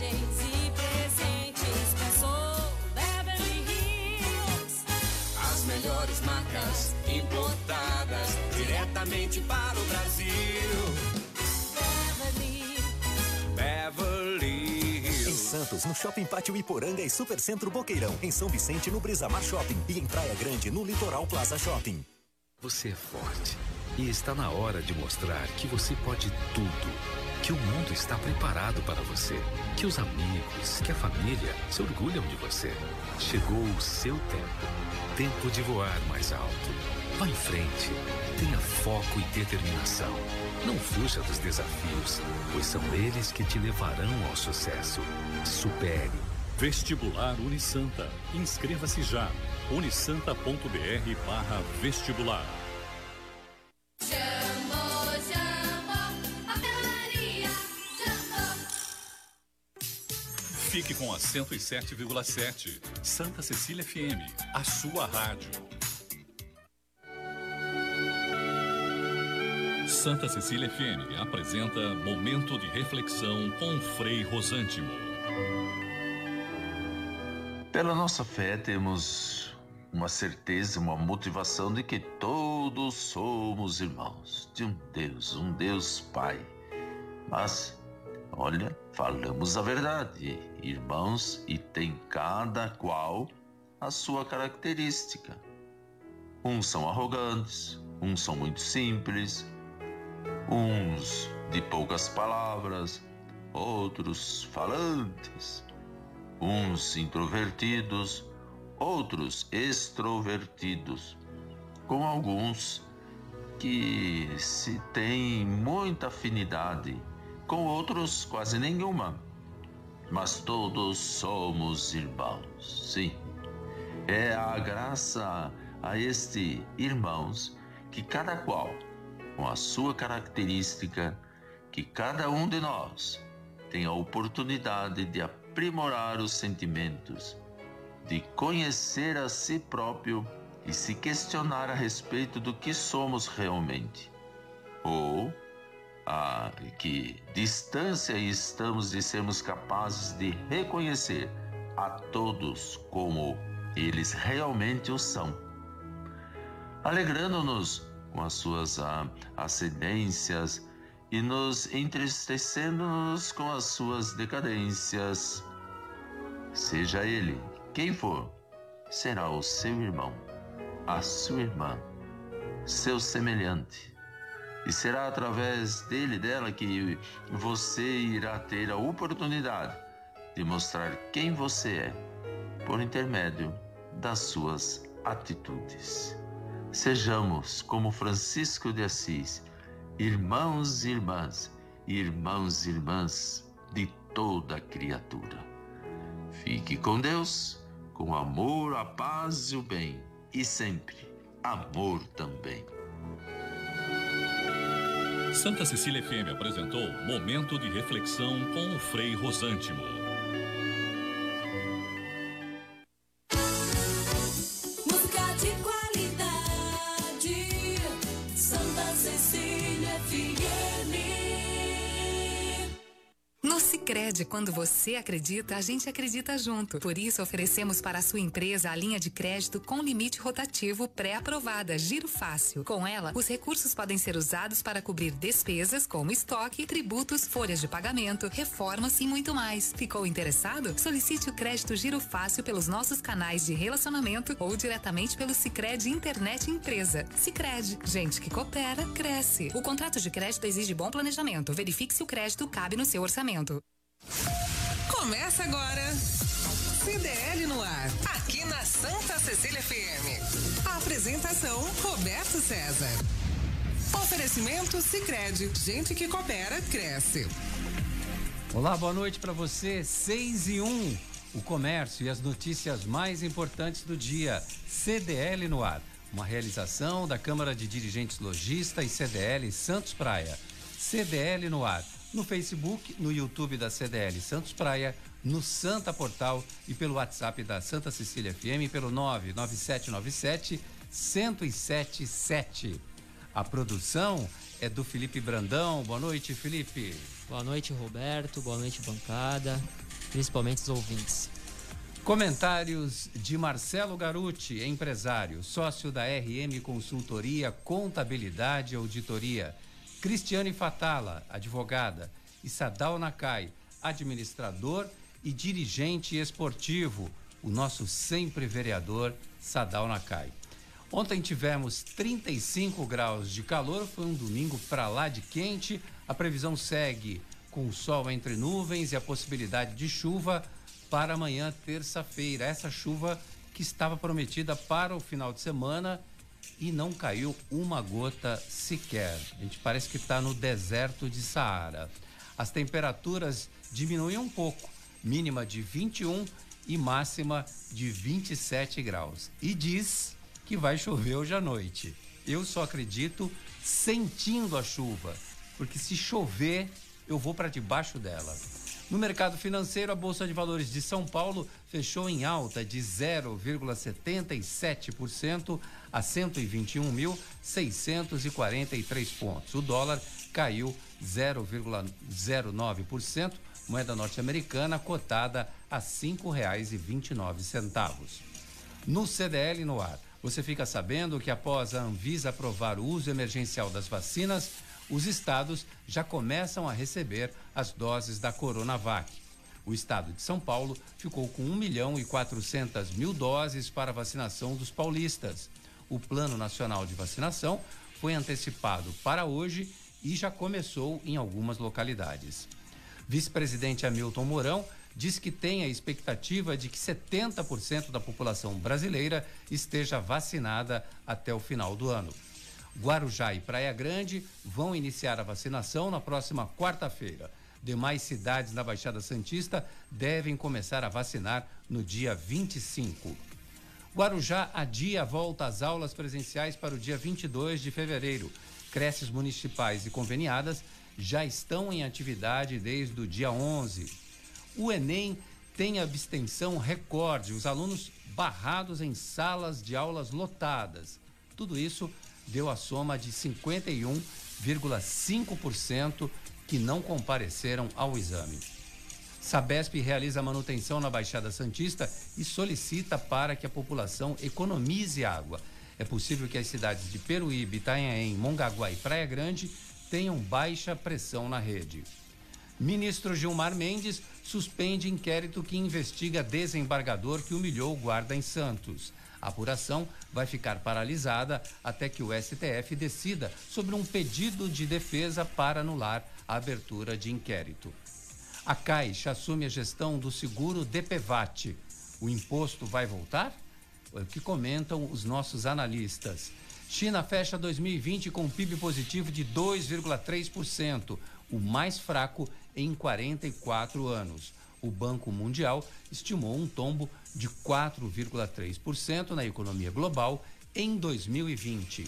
Viagens e presentes. Pensou Beverly Hills. As melhores marcas importadas diretamente para o Brasil. Beverly. Beverly Em Hills. Santos, no Shopping Pátio Iporanga e Supercentro Boqueirão. Em São Vicente, no Brisamar Shopping. E em Praia Grande, no Litoral Plaza Shopping. Você é forte e está na hora de mostrar que você pode tudo. Que o mundo está preparado para você. Que os amigos, que a família se orgulham de você. Chegou o seu tempo. Tempo de voar mais alto. Vá em frente. Tenha foco e determinação. Não fuja dos desafios, pois são eles que te levarão ao sucesso. Supere. Vestibular Unisanta. Inscreva-se já. unisanta.br Fique com a 107,7. Santa Cecília FM, a sua rádio. Santa Cecília FM apresenta Momento de Reflexão com Frei Rosântimo. Pela nossa fé, temos uma certeza, uma motivação de que todos somos irmãos de um Deus, um Deus Pai. Mas, olha, falamos a verdade, irmãos, e tem cada qual a sua característica. Uns são arrogantes, uns são muito simples, uns de poucas palavras, outros falantes uns introvertidos, outros extrovertidos, com alguns que se têm muita afinidade, com outros quase nenhuma. Mas todos somos irmãos, sim. É a graça a este irmãos que cada qual, com a sua característica, que cada um de nós tem a oportunidade de aprimorar os sentimentos, de conhecer a si próprio e se questionar a respeito do que somos realmente, ou a que distância estamos de sermos capazes de reconhecer a todos como eles realmente o são, alegrando-nos com as suas ah, ascendências e nos entristecendo-nos com as suas decadências. Seja ele quem for, será o seu irmão, a sua irmã, seu semelhante. E será através dele, dela, que você irá ter a oportunidade de mostrar quem você é, por intermédio das suas atitudes. Sejamos como Francisco de Assis, irmãos e irmãs, irmãos e irmãs de toda criatura. Fique com Deus, com amor, a paz e o bem, e sempre amor também. Santa Cecília FM apresentou Momento de Reflexão com o Frei Rosântimo. Sicredi, quando você acredita, a gente acredita junto. Por isso, oferecemos para a sua empresa a linha de crédito com limite rotativo pré-aprovada, Giro Fácil. Com ela, os recursos podem ser usados para cobrir despesas como estoque, tributos, folhas de pagamento, reformas e muito mais. Ficou interessado? Solicite o crédito Giro Fácil pelos nossos canais de relacionamento ou diretamente pelo Sicredi Internet Empresa. Sicredi, gente que coopera, cresce. O contrato de crédito exige bom planejamento. Verifique se o crédito cabe no seu orçamento. Começa agora. CDL no ar, aqui na Santa Cecília FM. A apresentação Roberto César. Oferecimento Sicredi, gente que coopera cresce. Olá, boa noite para você. 6 e 1. O comércio e as notícias mais importantes do dia. CDL no ar. Uma realização da Câmara de Dirigentes Logista e CDL Santos Praia. CDL no ar. No Facebook, no YouTube da CDL Santos Praia, no Santa Portal e pelo WhatsApp da Santa Cecília FM pelo 99797 1077. A produção é do Felipe Brandão. Boa noite, Felipe. Boa noite, Roberto. Boa noite, bancada. principalmente os ouvintes. Comentários de Marcelo Garuti, empresário, sócio da RM Consultoria, Contabilidade e Auditoria. Cristiane Fatala, advogada. E Sadal Nakai, administrador e dirigente esportivo. O nosso sempre vereador Sadal Nakai. Ontem tivemos 35 graus de calor, foi um domingo para lá de quente. A previsão segue com sol entre nuvens e a possibilidade de chuva para amanhã, terça-feira. Essa chuva que estava prometida para o final de semana e não caiu uma gota sequer. A gente parece que está no deserto de Saara. As temperaturas diminuem um pouco, mínima de 21 e máxima de 27 graus. E diz que vai chover hoje à noite. Eu só acredito sentindo a chuva, porque se chover, eu vou para debaixo dela. No mercado financeiro, a Bolsa de Valores de São Paulo fechou em alta de 0,77% a 121.643 pontos. O dólar caiu 0,09%, moeda norte-americana cotada a R$ 5,29. No CDL no ar, você fica sabendo que após a Anvisa aprovar o uso emergencial das vacinas, os estados já começam a receber as doses da Coronavac. O estado de São Paulo ficou com 1 milhão e 400 mil doses para vacinação dos paulistas. O Plano Nacional de Vacinação foi antecipado para hoje e já começou em algumas localidades. Vice-presidente Hamilton Mourão diz que tem a expectativa de que 70% da população brasileira esteja vacinada até o final do ano. Guarujá e Praia Grande vão iniciar a vacinação na próxima quarta-feira. Demais cidades na Baixada Santista devem começar a vacinar no dia 25. Guarujá adia a volta às aulas presenciais para o dia 22 de fevereiro. Creches municipais e conveniadas já estão em atividade desde o dia 11. O Enem tem abstenção recorde, os alunos barrados em salas de aulas lotadas. Tudo isso deu a soma de 51,5% que não compareceram ao exame. Sabesp realiza manutenção na Baixada Santista e solicita para que a população economize água. É possível que as cidades de Peruíbe, Itanhaém, Mongaguá e Praia Grande tenham baixa pressão na rede. Ministro Gilmar Mendes suspende inquérito que investiga desembargador que humilhou o guarda em Santos. A apuração vai ficar paralisada até que o STF decida sobre um pedido de defesa para anular a abertura de inquérito. A Caixa assume a gestão do seguro DPVAT. O imposto vai voltar? É o que comentam os nossos analistas. China fecha 2020 com PIB positivo de 2,3%, o mais fraco em 44 anos. O Banco Mundial estimou um tombo de 4,3% na economia global em 2020.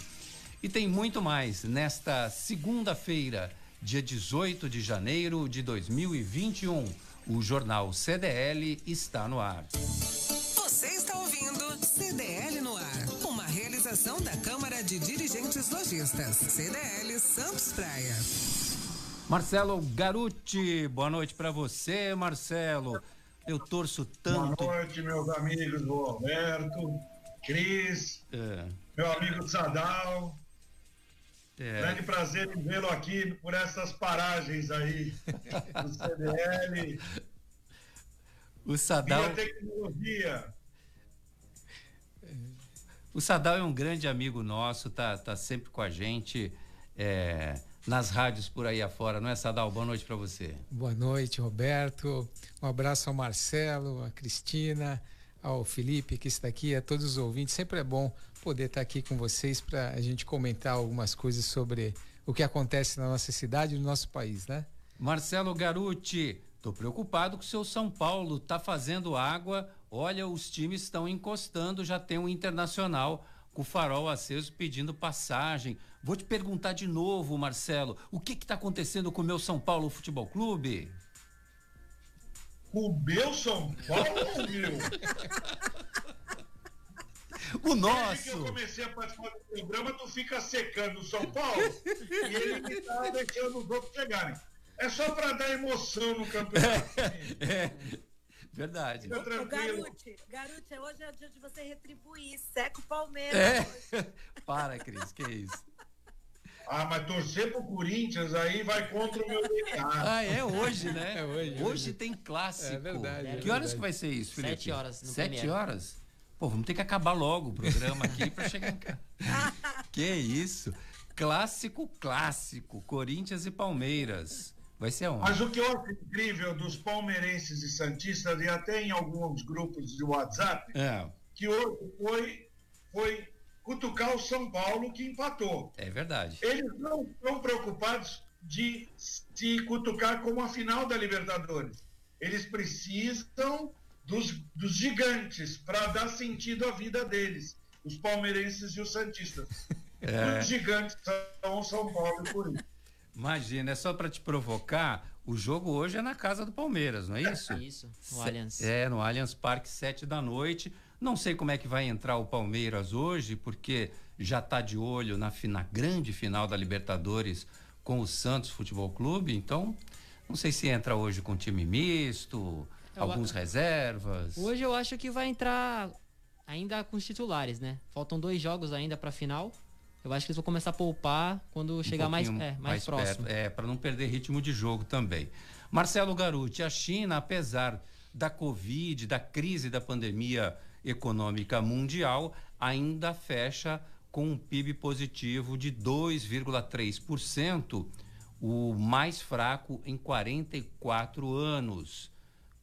E tem muito mais nesta segunda-feira, dia 18 de janeiro de 2021. O jornal CDL está no ar. Você está ouvindo CDL no ar, uma realização da Câmara de Dirigentes Lojistas, CDL Santos Praia. Marcelo Garuti, boa noite para você, Marcelo. Eu torço tanto. Boa noite, meus amigos do Alberto, Cris, É, meu amigo Sadal. é, Grande prazer em vê-lo aqui por essas paragens aí do CDL, o Sadal, via tecnologia. o Sadal é um grande amigo nosso, tá, tá sempre com a gente é, nas rádios por aí afora, não é, Sadal? Boa noite para você. Boa noite, Roberto. Um abraço ao Marcelo, a Cristina, ao Felipe que está aqui, a todos os ouvintes. Sempre é bom poder estar aqui com vocês para a gente comentar algumas coisas sobre o que acontece na nossa cidade e no nosso país, né? Marcelo Garuti, tô preocupado com o seu São Paulo, tá fazendo água. Olha, os times estão encostando, já tem um internacional com o farol aceso pedindo passagem. Vou te perguntar de novo, Marcelo, o que que tá acontecendo com o meu São Paulo Futebol Clube? O meu São Paulo ou meu? O Desde que eu nosso! comecei a participar do programa, tu fica secando o São Paulo e ele que tá deixando os outros chegarem. É só para dar emoção no campeonato. É, Verdade. Fica tranquilo. Garute, Garute, hoje é o dia de você retribuir. Seca o Palmeiras. É. Para, Cris, que isso? Ah, mas torcer pro Corinthians aí vai contra o meu DNA. Ah, é hoje, né? É hoje, Hoje tem clássico. É verdade, é Que horas verdade. que vai ser isso, Felipe? Sete horas no Sete Premiere. horas? Pô, vamos ter que acabar logo o programa aqui pra chegar em casa. que isso? Clássico, clássico. Corinthians e Palmeiras. Vai ser onde? Mas o que eu acho incrível dos palmeirenses e santistas, e até em alguns grupos de WhatsApp, É, que hoje foi, foi cutucar o São Paulo que empatou. é verdade. Eles não estão preocupados de se cutucar como a final da Libertadores. Eles precisam dos, dos gigantes para dar sentido à vida deles, os palmeirenses e os santistas. É. Os gigantes são o São Paulo e Corinthians. Imagina, é só pra te provocar. O jogo hoje é na casa do Palmeiras, não é isso? Isso, no Se- Allianz. É, no Allianz Parque, sete da noite. Não sei como é que vai entrar o Palmeiras hoje, porque já está de olho na, na grande final da Libertadores com o Santos Futebol Clube. Então, não sei se entra hoje com time misto, Eu alguns a- reservas. Hoje eu acho que vai entrar ainda com os titulares, né? Faltam dois jogos ainda pra final. Eu acho que eles vão começar a poupar quando um chegar mais, é, mais, próximo. perto, é, para não perder ritmo de jogo também. Marcelo Garuti, a China, apesar da Covid, da crise da pandemia econômica mundial, ainda fecha com um PIB positivo de 2,3%, o mais fraco em 44 anos.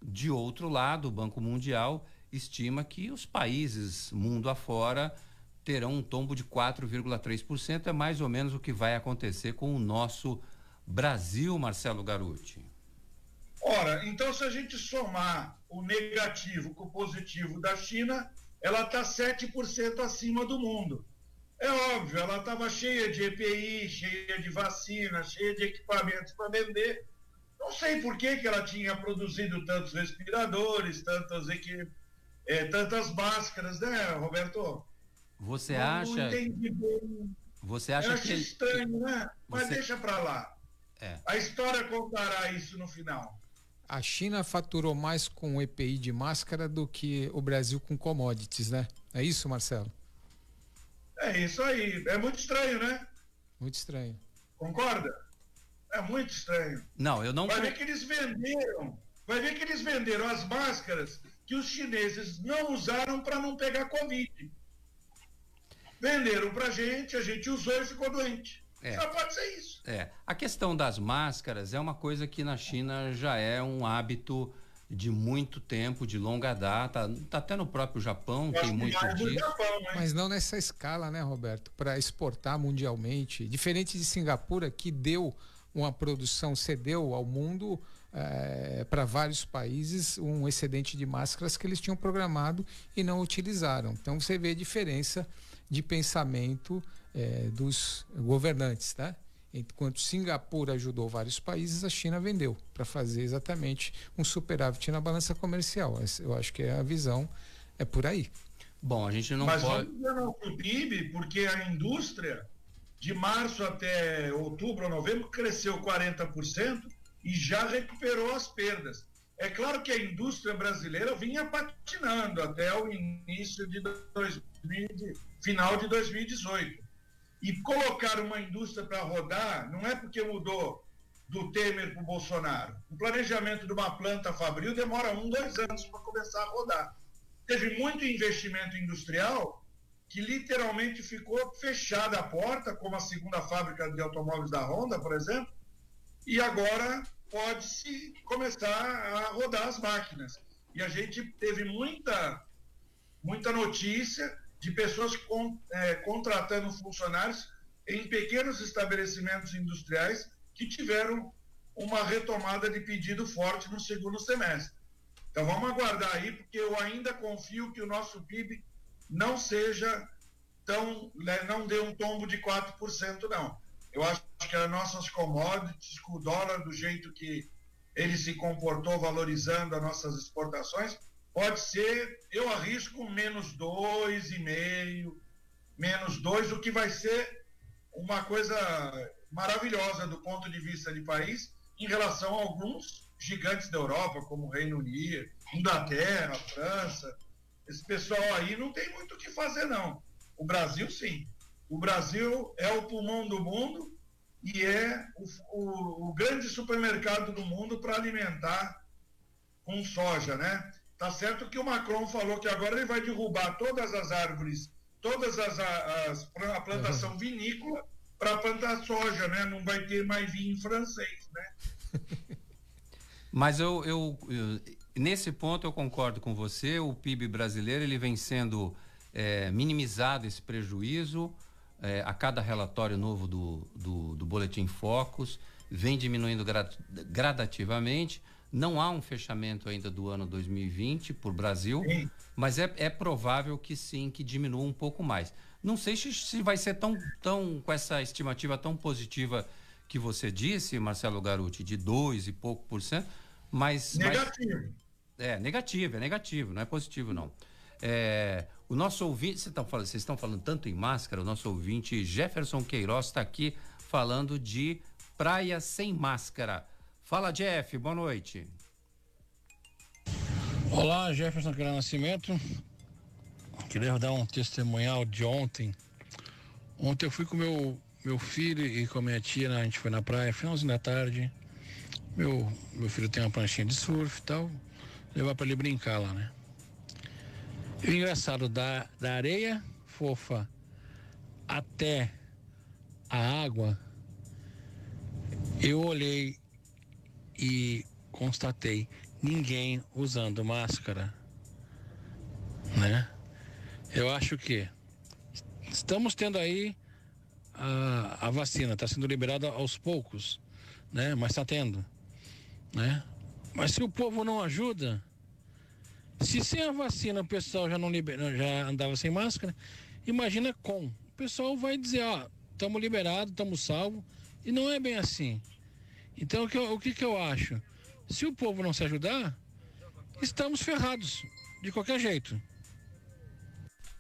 De outro lado, o Banco Mundial estima que os países mundo afora terão um tombo de 4,3%. É mais ou menos o que vai acontecer com o nosso Brasil, Marcelo Garuti. Ora, então se a gente somar o negativo com o positivo da China, ela está 7% acima do mundo. É óbvio, ela estava cheia de EPI, cheia de vacina, cheia de equipamentos para vender. Não sei por que, que ela tinha produzido tantos respiradores, tantas, eh, tantas máscaras, né, Roberto? Você Não- acha, Não entendi bem. você Eu acha acho que estranho, né? Mas Você- deixa para lá. É. A história contará isso no final. A China faturou mais com o EPI de máscara do que o Brasil com commodities, né? É isso, Marcelo? É isso aí. É muito estranho, né? Muito estranho. Concorda? É muito estranho. Não, eu não Vai ver que eles venderam. Vai ver que eles venderam as máscaras que os chineses não usaram para não pegar Covid. Venderam pra gente, a gente usou e ficou doente. É. Só pode ser isso. É, a questão das máscaras é uma coisa que na China já é um hábito de muito tempo, de longa data, tá até no próprio Japão tem muito disso. Mas não nessa escala, né, Roberto? Para exportar mundialmente. Diferente de Singapura, que deu uma produção, cedeu ao mundo para vários países um excedente de máscaras que eles tinham programado e não utilizaram. Então você vê a diferença de pensamento eh, dos governantes, tá? Enquanto Singapura ajudou vários países, a China vendeu para fazer exatamente um superávit na balança comercial. Eu acho que é a visão é por aí. Bom, a gente não Mas pode. vamos ver no PIB, porque a indústria, de março até outubro ou novembro, cresceu 40% e já recuperou as perdas. É claro que a indústria brasileira vinha patinando até o início de 2000, final de 2018. E colocar uma indústria para rodar não é porque mudou do Temer para o Bolsonaro. O planejamento de uma planta fabril demora um, dois anos para começar a rodar. Teve muito investimento industrial que literalmente ficou fechada a porta, como a segunda fábrica de automóveis da Honda, por exemplo, e agora pode-se começar a rodar as máquinas. E a gente teve muita, muita notícia de pessoas con- eh, contratando funcionários em pequenos estabelecimentos industriais que tiveram uma retomada de pedido forte no segundo semestre. Então vamos aguardar aí, porque eu ainda confio que o nosso PIB não seja tão. né, não dê um tombo de 4%, não. Eu acho que as nossas commodities, com o dólar do jeito que ele se comportou valorizando as nossas exportações, pode ser, eu arrisco menos 2,5, menos 2, o que vai ser uma coisa maravilhosa do ponto de vista de país em relação a alguns gigantes da Europa, como o Reino Unido, Inglaterra, França. Esse pessoal aí não tem muito o que fazer, não. O Brasil, sim. O Brasil é o pulmão do mundo e é o, o, o grande supermercado do mundo para alimentar com soja, né? Tá certo que o Macron falou que agora ele vai derrubar todas as árvores, todas as, as a plantação vinícola para plantar soja, né? Não vai ter mais vinho francês, né? Mas eu, eu, eu, nesse ponto eu concordo com você. O PIB brasileiro ele vem sendo é, minimizado esse prejuízo é, a cada relatório novo do, do, do Boletim Focus, vem diminuindo gradativamente. Não há um fechamento ainda do ano 2020 por Brasil, sim. mas é, é provável que sim, que diminua um pouco mais. Não sei se, se vai ser tão, tão, com essa estimativa tão positiva que você disse, Marcelo Garuti, de 2 e pouco por cento, mas. Negativo. Mas, é, negativo, é negativo, não é positivo, não. É, o nosso ouvinte, vocês estão, falando, vocês estão falando tanto em máscara, o nosso ouvinte Jefferson Queiroz está aqui falando de praia sem máscara. Fala, Jeff, boa noite. Olá, Jefferson Queiroz Nascimento. Queria dar um testemunhal de ontem. Ontem eu fui com meu meu filho e com a minha tia, né? a gente foi na praia, finalzinho da tarde. Meu, meu filho tem uma pranchinha de surf e tal. Levar para ele brincar lá, né? E o engraçado, da, da areia fofa até a água, eu olhei e constatei ninguém usando máscara, né? Eu acho que estamos tendo aí a, a vacina, está sendo liberada aos poucos, né? Mas está tendo, né? Mas se o povo não ajuda, se sem a vacina o pessoal já não libera, já andava sem máscara, imagina com. O pessoal vai dizer, ó, estamos liberados, estamos salvos. E não é bem assim. Então o que, eu, o que, que eu acho? Se o povo não se ajudar, estamos ferrados, de qualquer jeito.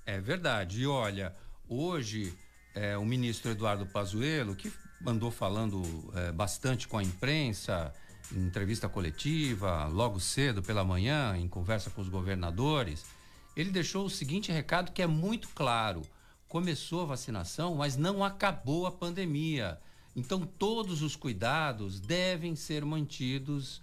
É verdade. E olha, hoje é, o ministro Eduardo Pazuello, que andou falando é, bastante com a imprensa, em entrevista coletiva, logo cedo pela manhã, em conversa com os governadores, ele deixou o seguinte recado que é muito claro: começou a vacinação, mas não acabou a pandemia. Então, todos os cuidados devem ser mantidos,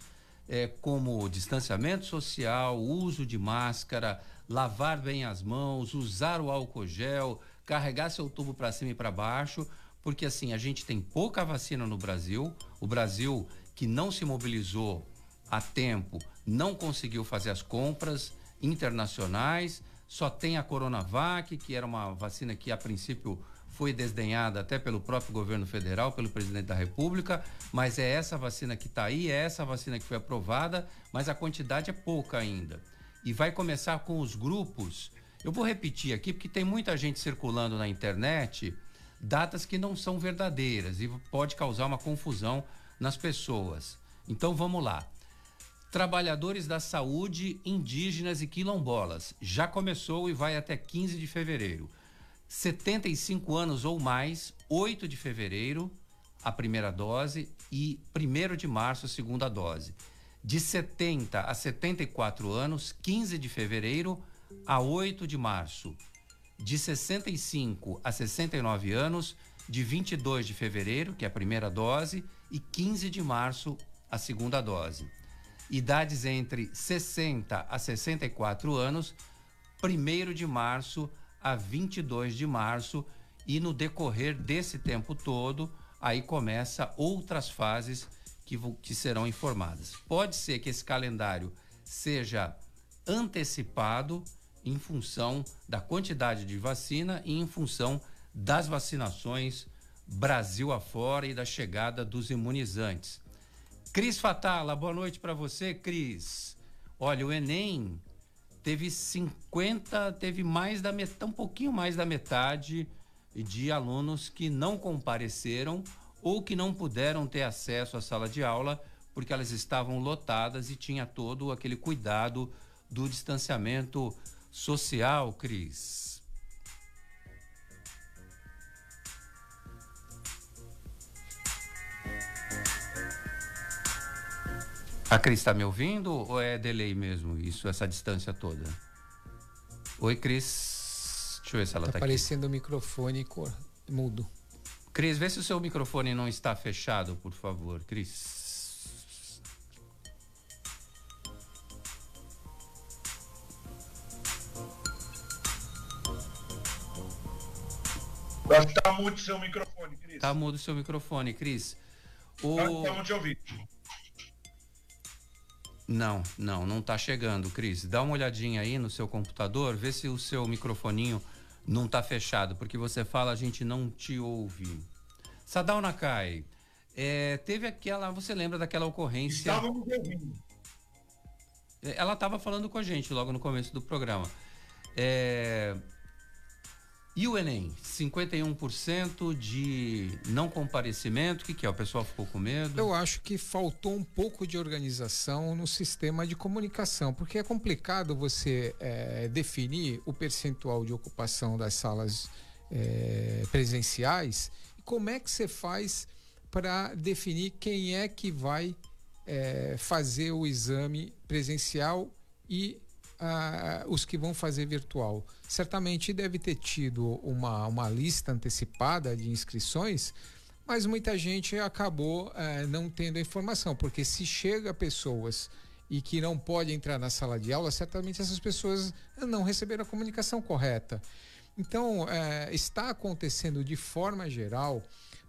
é, como distanciamento social, uso de máscara, lavar bem as mãos, usar o álcool gel, carregar seu tubo para cima e para baixo, porque assim, a gente tem pouca vacina no Brasil, o Brasil que não se mobilizou a tempo, não conseguiu fazer as compras internacionais, só tem a Coronavac, que era uma vacina que a princípio foi desdenhada até pelo próprio governo federal, pelo presidente da República, mas é essa vacina que está aí, é essa vacina que foi aprovada, mas a quantidade é pouca ainda. E vai começar com os grupos. Eu vou repetir aqui, porque tem muita gente circulando na internet datas que não são verdadeiras e pode causar uma confusão nas pessoas. Então vamos lá. Trabalhadores da saúde indígenas e quilombolas. Já começou e vai até 15 de fevereiro. 75 anos ou mais, 8 de fevereiro, a primeira dose e 1 de março, segunda dose. De 70 a 74 anos, 15 de fevereiro a 8 de março. De 65 a 69 anos, de 22 de fevereiro, que é a primeira dose, e 15 de março, a segunda dose. Idades entre 60 a 64 anos, 1 de março a 22 de março, e no decorrer desse tempo todo, aí começa outras fases que, que serão informadas. Pode ser que esse calendário seja antecipado em função da quantidade de vacina e em função das vacinações Brasil afora e da chegada dos imunizantes. Cris Fatala, boa noite para você, Cris. Olha, o Enem teve 50, teve mais da metade, um pouquinho mais da metade de alunos que não compareceram ou que não puderam ter acesso à sala de aula porque elas estavam lotadas e tinha todo aquele cuidado do distanciamento social, Cris. A Cris está me ouvindo ou é delay mesmo, isso, essa distância toda? Oi, Cris. Deixa eu ver se ela Tá está aqui. aparecendo o microfone cor, mudo. Cris, vê se o seu microfone não está fechado, por favor, Cris. Acho que tá muito seu microfone, Cris. Tá mudo o seu microfone, Cris. O... Tá, Estamos te ouvindo. Não, não, não tá chegando, Cris. Dá uma olhadinha aí no seu computador, vê se o seu microfoninho não tá fechado, porque você fala, a gente não te ouve. Sadal Nakai, é, teve aquela, você lembra daquela ocorrência? Estávamos ouvindo. Ela estava falando com a gente logo no começo do programa. É, E o Enem? 51% de não comparecimento. O que, que é? O pessoal ficou com medo? Eu acho que faltou um pouco de organização no sistema de comunicação, porque é complicado você eh, definir o percentual de ocupação das salas eh, presenciais. E como é que você faz para definir quem é que vai eh, fazer o exame presencial e ah, os que vão fazer virtual. Certamente deve ter tido uma, uma lista antecipada de inscrições, mas muita gente acabou eh, não tendo a informação, porque se chega pessoas e que não podem entrar na sala de aula, certamente essas pessoas não receberam a comunicação correta. Então, eh, está acontecendo de forma geral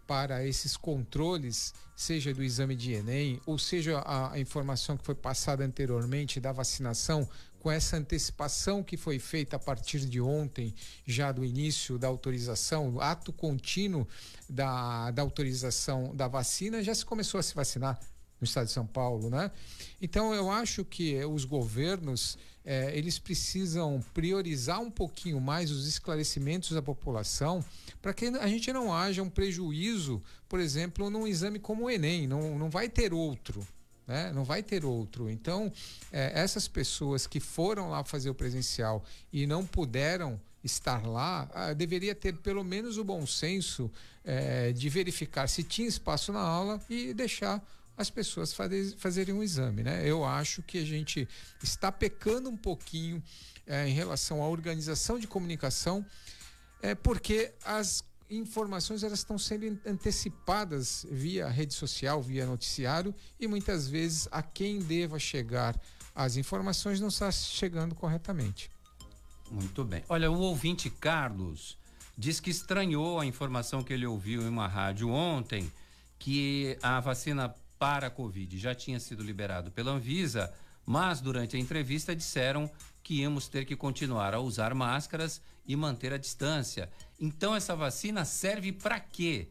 para esses controles, seja do exame de Enem, ou seja a, a informação que foi passada anteriormente da vacinação, com essa antecipação que foi feita a partir de ontem, já do início da autorização, o ato contínuo da, da autorização da vacina, já se começou a se vacinar no estado de São Paulo, né? Então eu acho que os governos eh, eles precisam priorizar um pouquinho mais os esclarecimentos da população para que a gente não haja um prejuízo, por exemplo, num exame como o Enem, não, não vai ter outro. Né? Não vai ter outro. Então, eh, essas pessoas que foram lá fazer o presencial e não puderam estar lá, ah, deveria ter pelo menos o bom senso eh, de verificar se tinha espaço na aula e deixar as pessoas fazer, fazerem um exame, né? Eu acho que a gente está pecando um pouquinho eh, em relação à organização de comunicação, é porque as informações elas estão sendo antecipadas via rede social, via noticiário e muitas vezes a quem deva chegar as informações não está chegando corretamente. Muito bem. Olha, o ouvinte Carlos diz que estranhou a informação que ele ouviu em uma rádio ontem que a vacina para a Covid já tinha sido liberado pela Anvisa, mas durante a entrevista disseram que íamos ter que continuar a usar máscaras e manter a distância. Então essa vacina serve para quê?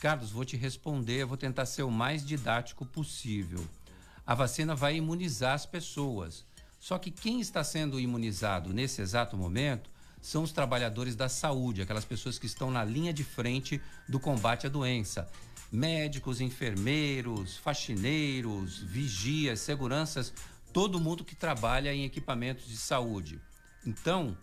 Carlos, vou te responder, vou tentar ser o mais didático possível. A vacina vai imunizar as pessoas. Só que quem está sendo imunizado nesse exato momento são os trabalhadores da saúde, aquelas pessoas que estão na linha de frente do combate à doença médicos, enfermeiros, faxineiros, vigias, seguranças, todo mundo que trabalha em equipamentos de saúde. Então,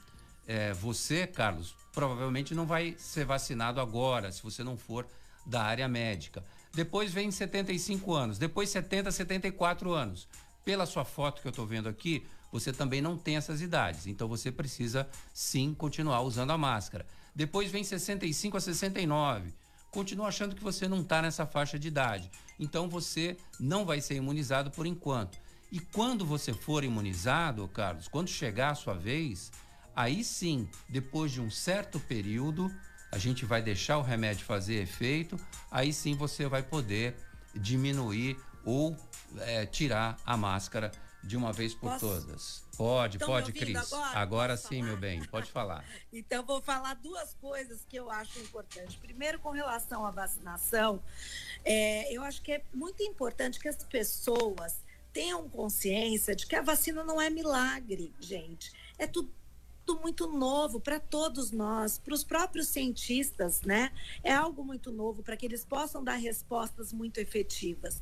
é, você, Carlos, provavelmente não vai ser vacinado agora, se você não for da área médica. Depois vem 75 anos, depois 70, 74 anos. Pela sua foto que eu estou vendo aqui, você também não tem essas idades, então você precisa sim continuar usando a máscara. Depois vem 65 a 69 continua achando que você não está nessa faixa de idade. Então você não vai ser imunizado por enquanto. E quando você for imunizado, Carlos, quando chegar a sua vez, aí sim, depois de um certo período, a gente vai deixar o remédio fazer efeito, aí sim você vai poder diminuir ou é, tirar a máscara de uma vez por Posso? todas. Pode, Tão pode, Cris. agora? Agora sim, falar? meu bem, pode falar. Então, vou falar duas coisas que eu acho importantes. Primeiro, com relação à vacinação, é, eu acho que é muito importante que as pessoas tenham consciência de que a vacina não é milagre, gente. É tudo muito novo para todos nós, para os próprios cientistas, né? É algo muito novo para que eles possam dar respostas muito efetivas.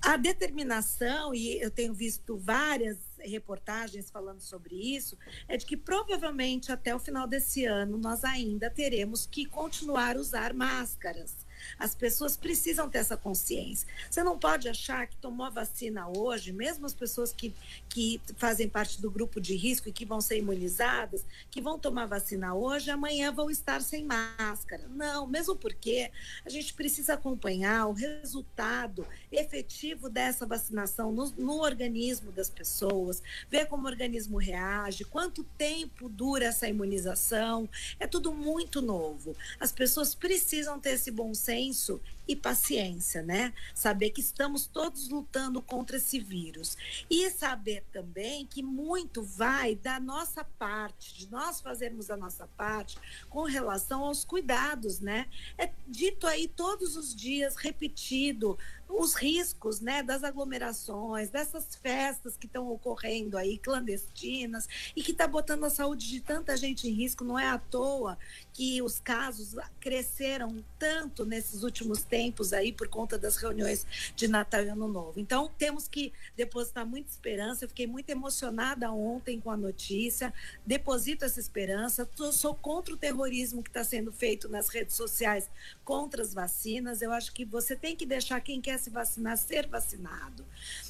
A determinação, e eu tenho visto várias reportagens falando sobre isso, é de que provavelmente até o final desse ano nós ainda teremos que continuar a usar máscaras. As pessoas precisam ter essa consciência. Você não pode achar que tomou a vacina hoje, mesmo as pessoas que, que fazem parte do grupo de risco e que vão ser imunizadas, que vão tomar vacina hoje, amanhã vão estar sem máscara. Não, mesmo porque a gente precisa acompanhar o resultado efetivo dessa vacinação no, no organismo das pessoas, ver como o organismo reage, quanto tempo dura essa imunização. É tudo muito novo. As pessoas precisam ter esse bom senso consenso e paciência, né? Saber que estamos todos lutando contra esse vírus. E saber também que muito vai da nossa parte, de nós fazermos a nossa parte com relação aos cuidados, né? É dito aí todos os dias, repetido, os riscos, né, das aglomerações, dessas festas que estão ocorrendo aí clandestinas e que está botando a saúde de tanta gente em risco. Não é à toa que os casos cresceram tanto nesses últimos tempos aí por conta das reuniões de Natal e Ano Novo. Então temos que depositar muita esperança. Eu fiquei muito emocionada ontem com a notícia. Deposito essa esperança. Eu sou contra o terrorismo que está sendo feito nas redes sociais contra as vacinas. Eu acho que você tem que deixar quem quer se vacinar ser vacinado.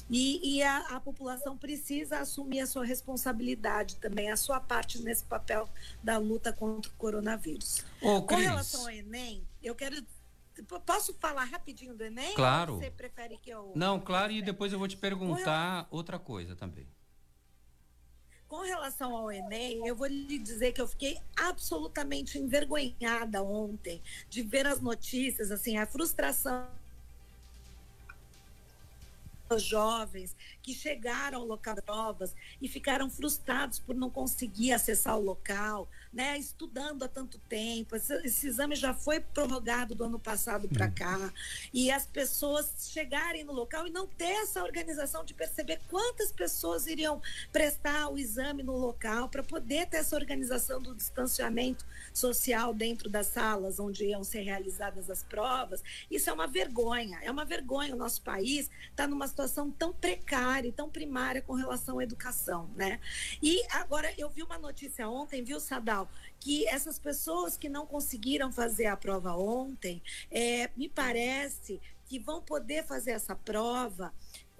E, e a, a, população precisa assumir a sua responsabilidade também, a sua parte nesse papel da luta contra o coronavírus. Ô, Com relação ao Enem, eu quero. Posso falar rapidinho do Enem? Claro. Você prefere que eu. Não, claro, e depois eu vou te perguntar outra coisa também. Com relação ao Enem, eu vou lhe dizer que eu fiquei absolutamente envergonhada ontem de ver as notícias, assim, a frustração jovens que chegaram ao local de provas e ficaram frustrados por não conseguir acessar o local, né? Estudando há tanto tempo. Esse, esse exame já foi prorrogado do ano passado para cá. E as pessoas chegarem no local e não ter essa organização de perceber quantas pessoas iriam prestar o exame no local para poder ter essa organização do distanciamento social dentro das salas onde iam ser realizadas as provas. Isso é uma vergonha. É uma vergonha. O nosso país está numa situação tão precária tão primária com relação à educação, né? E agora eu vi uma notícia ontem, viu, Sadal, que essas pessoas que não conseguiram fazer a prova ontem, é, me parece que vão poder fazer essa prova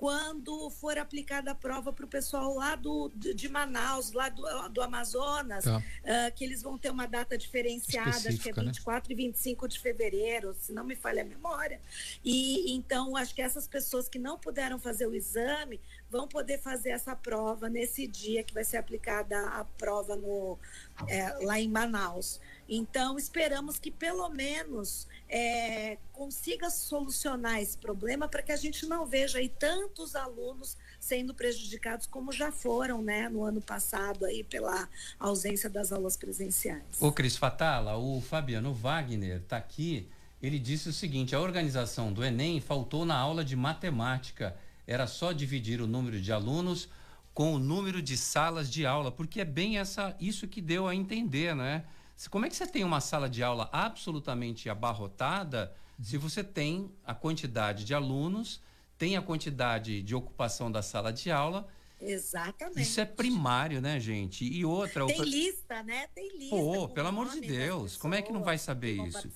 quando for aplicada a prova para o pessoal lá do, de Manaus, lá do, do Amazonas, tá. uh, que eles vão ter uma data diferenciada, acho que é 24 né? e 25 de fevereiro, se não me falha a memória. E então, acho que essas pessoas que não puderam fazer o exame vão poder fazer essa prova nesse dia que vai ser aplicada a prova no, é, lá em Manaus. Então, esperamos que pelo menos é, consiga solucionar esse problema para que a gente não veja aí tantos alunos sendo prejudicados como já foram, né, no ano passado aí pela ausência das aulas presenciais. O Cris Fatala, o Fabiano Wagner está aqui. Ele disse o seguinte: a organização do Enem faltou na aula de matemática. Era só dividir o número de alunos com o número de salas de aula, porque é bem essa isso que deu a entender, né? Como é que você tem uma sala de aula absolutamente abarrotada se você tem a quantidade de alunos, tem a quantidade de ocupação da sala de aula? Exatamente. Isso é primário, né, gente? E outra. Tem lista, né? Tem lista. Pô, pelo amor de Deus, como é que não vai saber isso?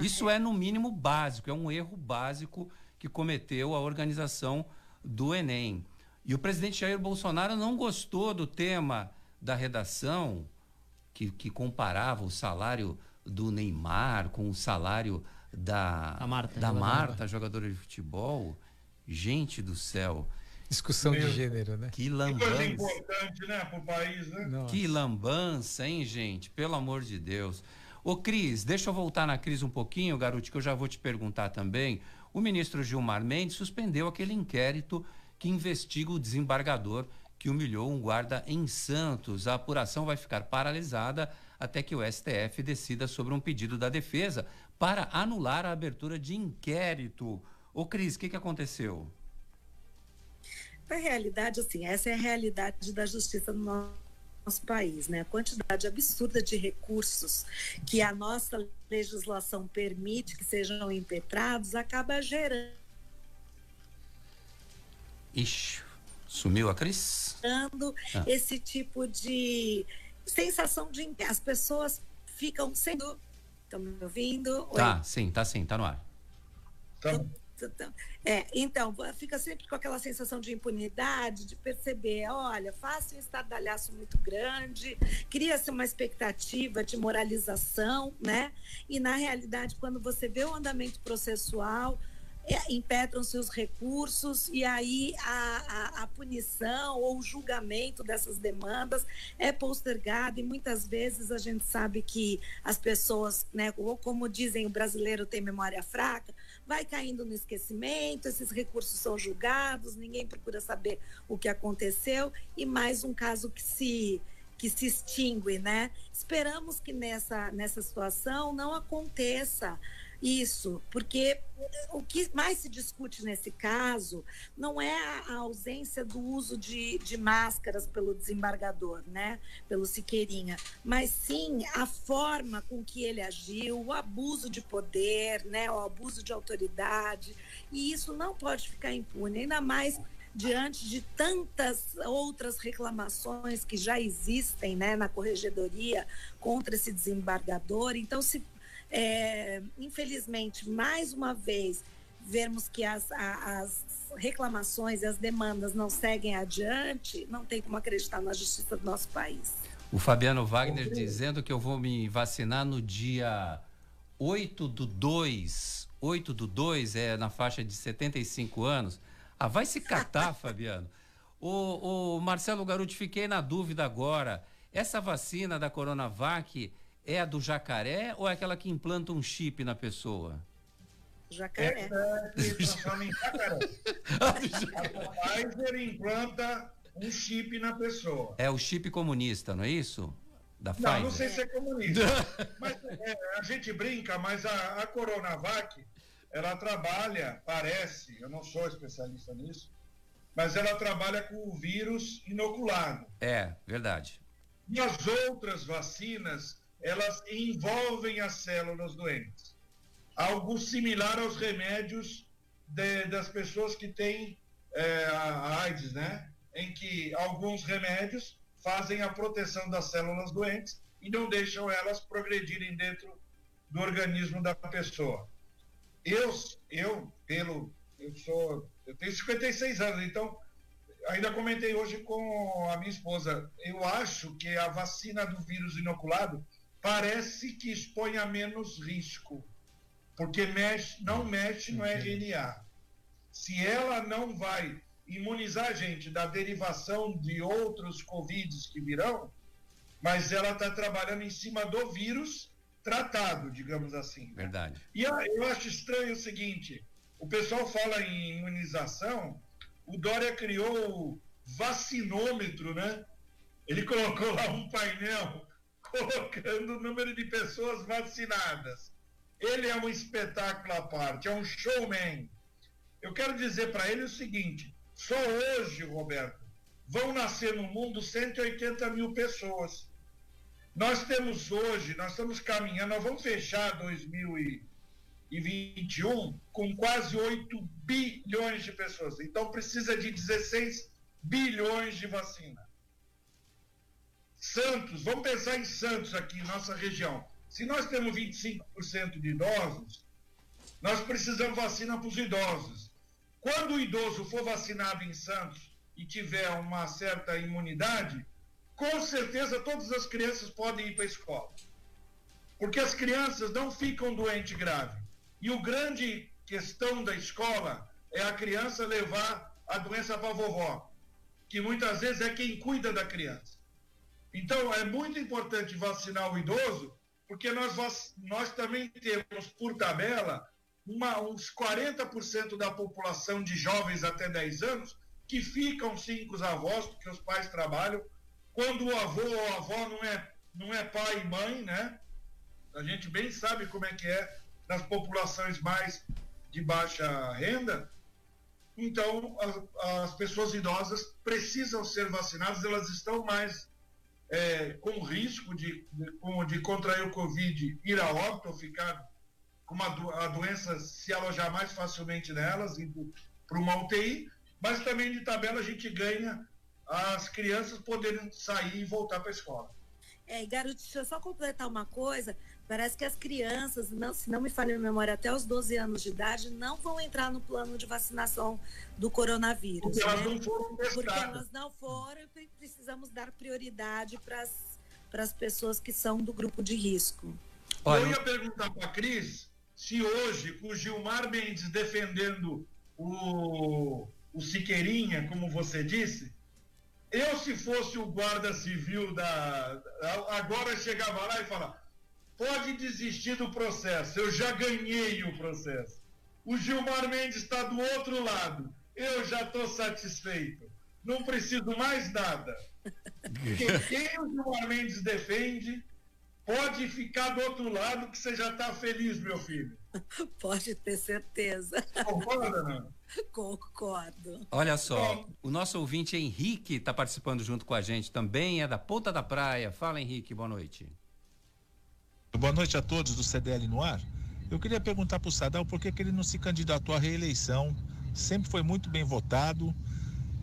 Isso é. é, no mínimo, básico, é um erro básico que cometeu a organização do Enem. E o presidente Jair Bolsonaro não gostou do tema da redação que, que comparava o salário do Neymar com o salário da Marta, da Marta, jogadora de futebol. Gente do céu. Discussão Meu, de gênero, né? Que lambança. Que coisa importante, né, pro país, né? Nossa. Que lambança, hein, gente? Pelo amor de Deus. Ô, Cris, deixa eu voltar na Cris um pouquinho, garoto, que eu já vou te perguntar também. O ministro Gilmar Mendes suspendeu aquele inquérito que investiga o desembargador que humilhou um guarda em Santos. A apuração vai ficar paralisada até que o STF decida sobre um pedido da defesa para anular a abertura de inquérito. Ô Cris, o que, que aconteceu? Na realidade, assim, essa é a realidade da justiça no nosso país, né? A quantidade absurda de recursos que a nossa legislação permite que sejam impetrados acaba gerando. Ixi, Sumiu a Cris? Dando ah. esse tipo de sensação de as pessoas ficam sendo. Estão me ouvindo? Oi? Tá, sim, tá sim, tá no ar. É, então, fica sempre com aquela sensação de impunidade, de perceber, olha, faz um estardalhaço muito grande, cria-se uma expectativa de moralização, né? E, na realidade, quando você vê o andamento processual, impetram-se os recursos e aí a, a, a, punição ou o julgamento dessas demandas é postergado e muitas vezes a gente sabe que as pessoas, né, ou como dizem, o brasileiro tem memória fraca, vai caindo no esquecimento, esses recursos são julgados, ninguém procura saber o que aconteceu e mais um caso que se que se extingue, né? Esperamos que nessa nessa situação não aconteça isso, porque o que mais se discute nesse caso não é a ausência do uso de, de máscaras pelo desembargador, né? Pelo Siqueirinha, mas sim a forma com que ele agiu, o abuso de poder, né? O abuso de autoridade. E isso não pode ficar impune, ainda mais diante de tantas outras reclamações que já existem né, na corregedoria contra esse desembargador. Então, se é, infelizmente, mais uma vez, vermos que as, as reclamações e as demandas não seguem adiante, não tem como acreditar na justiça do nosso país. O Fabiano Wagner dizendo que eu vou me vacinar no dia 8 do 2. 8 do 2 é na faixa de 75 anos. Ah, vai se catar, Fabiano. O, o Marcelo Garuti, fiquei na dúvida agora. Essa vacina da Coronavac é a do jacaré ou é aquela que implanta um chip na pessoa? Jacaré. Transforma em jacaré. a Pfizer implanta um chip na pessoa. É o chip comunista, não é isso? Da não, Pfizer. não sei se é comunista. mas é, a gente brinca, mas a, a Coronavac, ela trabalha, parece, eu não sou especialista nisso, mas ela trabalha com o vírus inoculado. É, verdade. E as outras vacinas elas envolvem as células doentes. Algo similar aos remédios de, das pessoas que têm é, a AIDS, né? Em que alguns remédios fazem a proteção das células doentes e não deixam elas progredirem dentro do organismo da pessoa. Eu, eu pelo, eu sou, eu tenho 56 anos, então ainda comentei hoje com a minha esposa. Eu acho que a vacina do vírus inoculado parece que expõe a menos risco, porque mexe, não mexe no RNA. Se ela não vai imunizar a gente da derivação de outros Covids que virão, mas ela está trabalhando em cima do vírus tratado, digamos assim. Verdade. E eu acho estranho o seguinte: o pessoal fala em imunização, o Dória criou o vacinômetro, né? Ele colocou lá um painel colocando o número de pessoas vacinadas. Ele é um espetáculo à parte, é um showman. Eu quero dizer para ele o seguinte: só hoje, Roberto, vão nascer no mundo 180 mil pessoas. Nós temos hoje, nós estamos caminhando, nós vamos fechar 2021 com quase 8 bilhões de pessoas. Então precisa de 16 bilhões de vacina. Santos, vamos pensar em Santos aqui, nossa região. Se nós temos 25% de idosos, nós precisamos vacina para os idosos. Quando o idoso for vacinado em Santos e tiver uma certa imunidade, com certeza todas as crianças podem ir para a escola. Porque as crianças não ficam doentes grave. E o grande questão da escola é a criança levar a doença para a vovó, que muitas vezes é quem cuida da criança. Então, é muito importante vacinar o idoso, porque nós, nós também temos, por tabela, uma, uns 40% da população de jovens até 10 anos que ficam sim com os avós, porque os pais trabalham. Quando o avô ou a avó não é, não é pai e mãe, né? A gente bem sabe como é que é nas populações mais de baixa renda. Então, as, as pessoas idosas precisam ser vacinadas, elas estão mais é, com risco de, de, de, contrair o Covid, ir a óbito ficar com uma, a doença se alojar mais facilmente nelas, indo para uma UTI, mas também de tabela a gente ganha as crianças poderem sair e voltar para a escola. É, garoto, deixa eu só completar uma coisa. Parece que as crianças, não, se não me falha a memória, até os 12 anos de idade, não vão entrar no plano de vacinação do coronavírus. Porque elas né? não foram Porque testadas. elas não foram e pre- precisamos dar prioridade para as pessoas que são do grupo de risco. Eu ia perguntar para a Cris se hoje, com o Gilmar Mendes defendendo o, o Siqueirinha, como você disse, eu, se fosse o guarda civil da. Agora chegava lá e falava: pode desistir do processo, eu já ganhei o processo. O Gilmar Mendes está do outro lado, eu já estou satisfeito, não preciso mais nada. Porque quem o Gilmar Mendes defende pode ficar do outro lado que você já está feliz, meu filho. Pode ter certeza. Concorda, não? Concordo. Olha só, o nosso ouvinte Henrique está participando junto com a gente também, é da Ponta da Praia. Fala, Henrique, boa noite. Boa noite a todos do CDL no ar. Eu queria perguntar para o Sadal por que, que ele não se candidatou à reeleição. Sempre foi muito bem votado.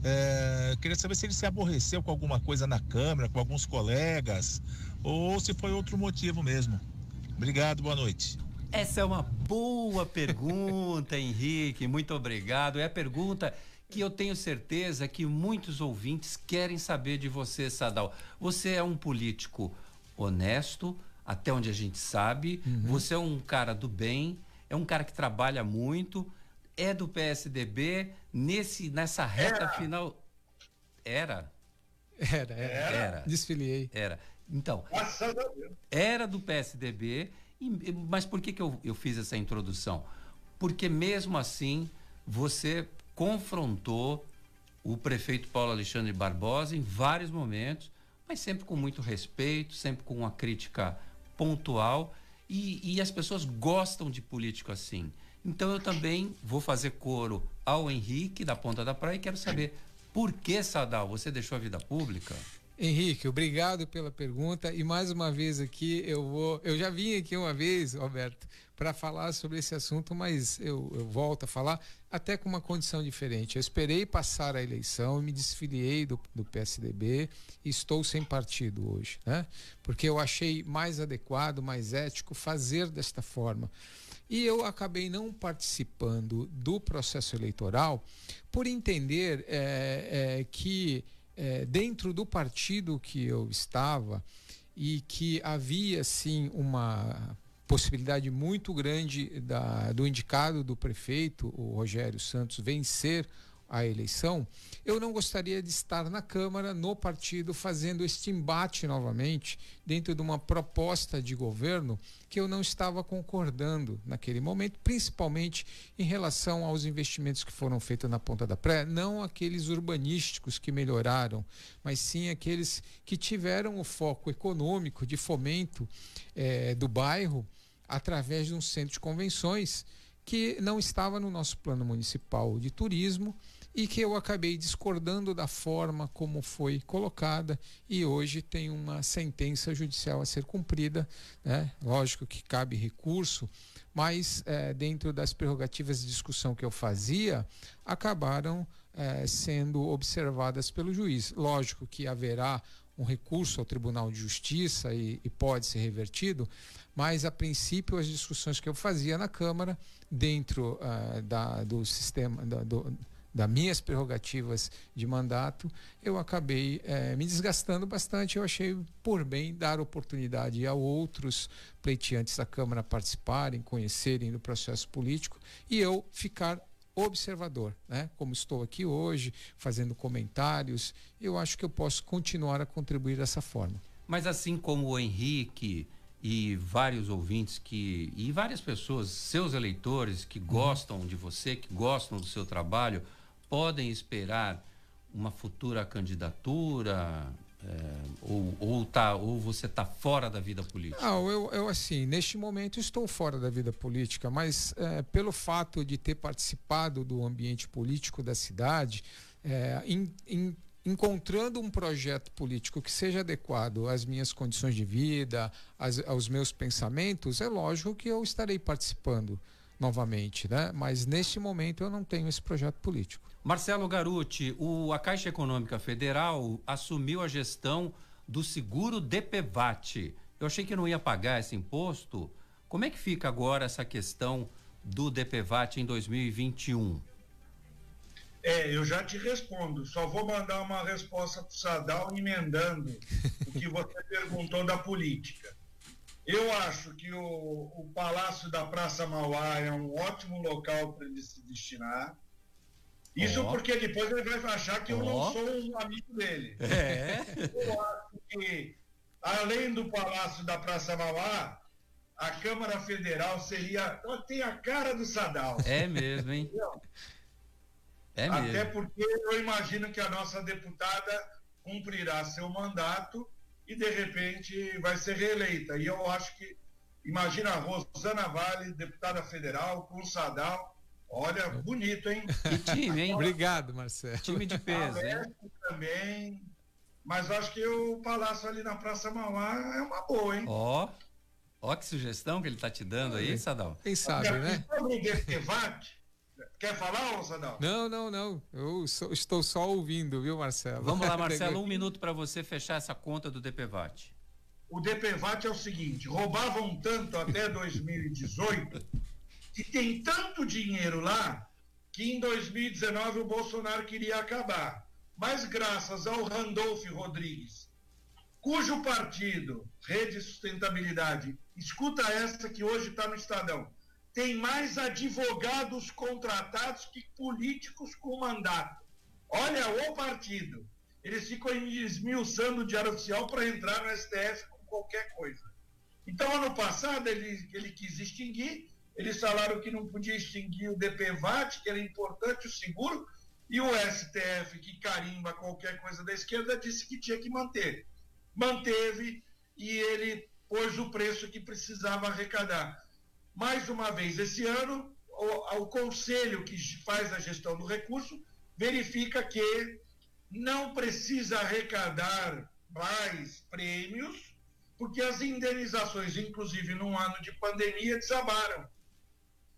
É, queria saber se ele se aborreceu com alguma coisa na Câmara, com alguns colegas, ou se foi outro motivo mesmo. Obrigado, boa noite. Essa é uma boa pergunta, Henrique. Muito obrigado. É a pergunta que eu tenho certeza que muitos ouvintes querem saber de você, Sadal. Você é um político honesto, até onde a gente sabe. Você é um cara do bem, é um cara que trabalha muito, é do PSDB. Nesse, nessa reta Era. final. Era? Era, era. Era. Desfiliei. Era. Então, era do PSDB, e- mas por que, que eu, eu fiz essa introdução? Porque mesmo assim você confrontou o prefeito Paulo Alexandre Barbosa em vários momentos, mas sempre com muito respeito, sempre com uma crítica pontual, e, e as pessoas gostam de político assim. Então eu também vou fazer coro ao Henrique da Ponta da Praia e quero saber por que, Sadal, você deixou a vida pública? Henrique, obrigado pela pergunta e mais uma vez aqui eu vou, eu já vim aqui uma vez, Roberto, para falar sobre esse assunto, mas eu, eu volto a falar até com uma condição diferente. Eu esperei passar a eleição, me desfiliei do, do PSDB e estou sem partido hoje, né? Porque eu achei mais adequado, mais ético fazer desta forma. E eu acabei não participando do processo eleitoral por entender eh, eh, que eh, dentro do partido que eu estava e que havia sim uma possibilidade muito grande da, do indicado do prefeito, o Rogério Santos, vencer a eleição, eu não gostaria de estar na Câmara, no partido, fazendo este embate novamente dentro de uma proposta de governo que eu não estava concordando naquele momento, principalmente em relação aos investimentos que foram feitos na Ponta da Praia, não aqueles urbanísticos que melhoraram, mas sim aqueles que tiveram o foco econômico de fomento eh, do bairro através de um centro de convenções que não estava no nosso plano municipal de turismo e que eu acabei discordando da forma como foi colocada e hoje tem uma sentença judicial a ser cumprida, né? Lógico que cabe recurso, mas eh, dentro das prerrogativas de discussão que eu fazia, acabaram eh, sendo observadas pelo juiz. Lógico que haverá um recurso ao Tribunal de Justiça e, e pode ser revertido, mas a princípio as discussões que eu fazia na Câmara, dentro ah, da, do sistema, da, do, das minhas prerrogativas de mandato, eu acabei eh, me desgastando bastante. Eu achei por bem dar oportunidade a outros pleiteantes da Câmara participarem, conhecerem do processo político e eu ficar observador, né? Como estou aqui hoje, fazendo comentários, eu acho que eu posso continuar a contribuir dessa forma. Mas assim como o Henrique e vários ouvintes que e várias pessoas, seus eleitores que gostam de você, que gostam do seu trabalho, podem esperar uma futura candidatura é, ou, ou, tá, ou você está fora da vida política? Não, eu, eu assim, neste momento estou fora da vida política, mas é, pelo fato de ter participado do ambiente político da cidade, é, em, em, encontrando um projeto político que seja adequado às minhas condições de vida, às, aos meus pensamentos, é lógico que eu estarei participando novamente, né? Mas neste momento eu não tenho esse projeto político. Marcelo Garuti, o, a Caixa Econômica Federal assumiu a gestão do seguro DPVAT. Eu achei que não ia pagar esse imposto. Como é que fica agora essa questão do DPVAT em 2021? É, eu já te respondo. Só vou mandar uma resposta para o Sadal emendando o que você perguntou da política. Eu acho que o, o Palácio da Praça Mauá é um ótimo local para ele se destinar. Isso Ó. porque depois ele vai achar que eu Ó. não sou um amigo dele. É. Eu acho que, além do Palácio da Praça Mauá, a Câmara Federal seria. Tem a cara do Sadal. É mesmo, hein? É mesmo. Até porque eu imagino que a nossa deputada cumprirá seu mandato e de repente vai ser reeleita. E eu acho que, imagina a Rosana Vale, deputada federal, com o Sadal. Olha, bonito, hein? Que time, hein? Obrigado, Marcelo. Time de peso? Alérgico também. Mas eu acho que o palácio ali na Praça Mauá é uma boa, hein? Ó, ó que sugestão que ele tá te dando aí, Sadal. Quem sabe, né? Sobre o DPVAT, quer falar, ô Sadal? Não, não, não. Eu só- estou só ouvindo, viu, Marcelo? Vamos lá, Marcelo, um minuto para você fechar essa conta do DPVAT. o DPVAT é o seguinte: roubavam tanto até 2018 que tem tanto dinheiro lá que em 2019 o Bolsonaro queria acabar. Mas graças ao Randolph Rodrigues, cujo partido, Rede Sustentabilidade, escuta essa que hoje está no Estadão, tem mais advogados contratados que políticos com mandato. Olha o partido. Eles ficam esmiuçando o diário oficial para entrar no STF com qualquer coisa. Então, ano passado, ele, ele quis extinguir, eles falaram que não podia extinguir o DPVAT, que era importante o seguro, e o STF, que carimba qualquer coisa da esquerda, disse que tinha que manter. Manteve e ele pôs o preço que precisava arrecadar. Mais uma vez, esse ano, o, o conselho que faz a gestão do recurso verifica que não precisa arrecadar mais prêmios, porque as indenizações, inclusive num ano de pandemia, desabaram.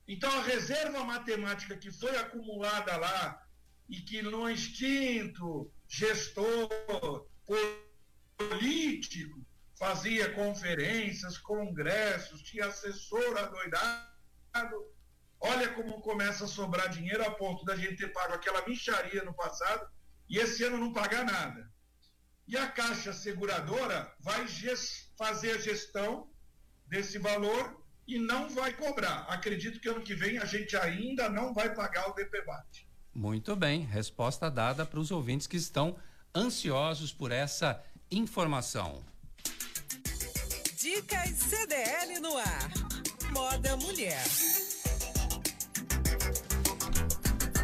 Então, a reserva matemática que foi acumulada lá e que no instinto gestor político fazia conferências, congressos, tinha assessor adoidado. Olha como começa a sobrar dinheiro a ponto da gente ter pago aquela micharia no passado e esse ano não pagar nada. E a Caixa Seguradora vai fazer a gestão desse valor e não vai cobrar. Acredito que ano que vem a gente ainda não vai pagar o DPVAT. Muito bem, resposta dada para os ouvintes que estão ansiosos por essa informação. Dicas CDL no ar. Moda Mulher.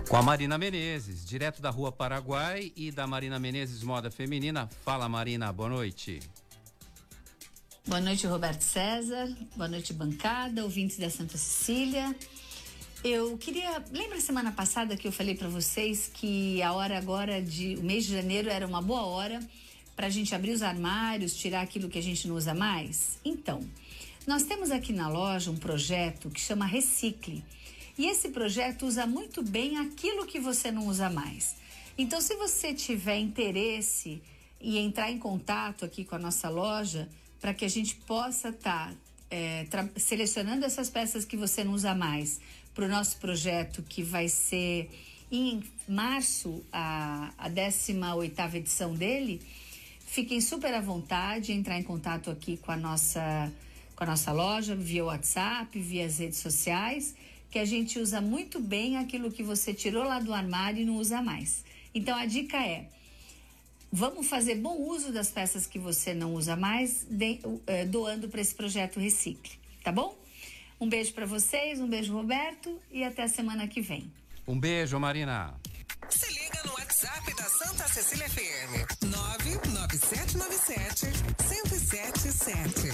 Com a Marina Menezes, direto da Rua Paraguai e da Marina Menezes Moda Feminina. Fala, Marina, boa noite. Boa noite, Roberto César. Boa noite, bancada, ouvintes da Santa Cecília. Eu queria. Lembra semana passada que eu falei para vocês que a hora agora de. O mês de janeiro era uma boa hora para a gente abrir os armários, tirar aquilo que a gente não usa mais? Então, nós temos aqui na loja um projeto que chama Recicle. E esse projeto usa muito bem aquilo que você não usa mais. Então, se você tiver interesse e entrar em contato aqui com a nossa loja, para que a gente possa estar selecionando essas peças que você não usa mais para o nosso projeto, que vai ser em março, a, a 18ª edição dele, fiquem super à vontade, entrar em contato aqui com a nossa com a nossa loja, via WhatsApp, via as redes sociais, que a gente usa muito bem aquilo que você tirou lá do armário e não usa mais. Então a dica é: vamos fazer bom uso das peças que você não usa mais, eh, doando para esse projeto Recicle, tá bom? Um beijo para vocês, um beijo Roberto e até a semana que vem. Um beijo, Marina. Se liga no WhatsApp da Santa Cecília FM. 99797 1077.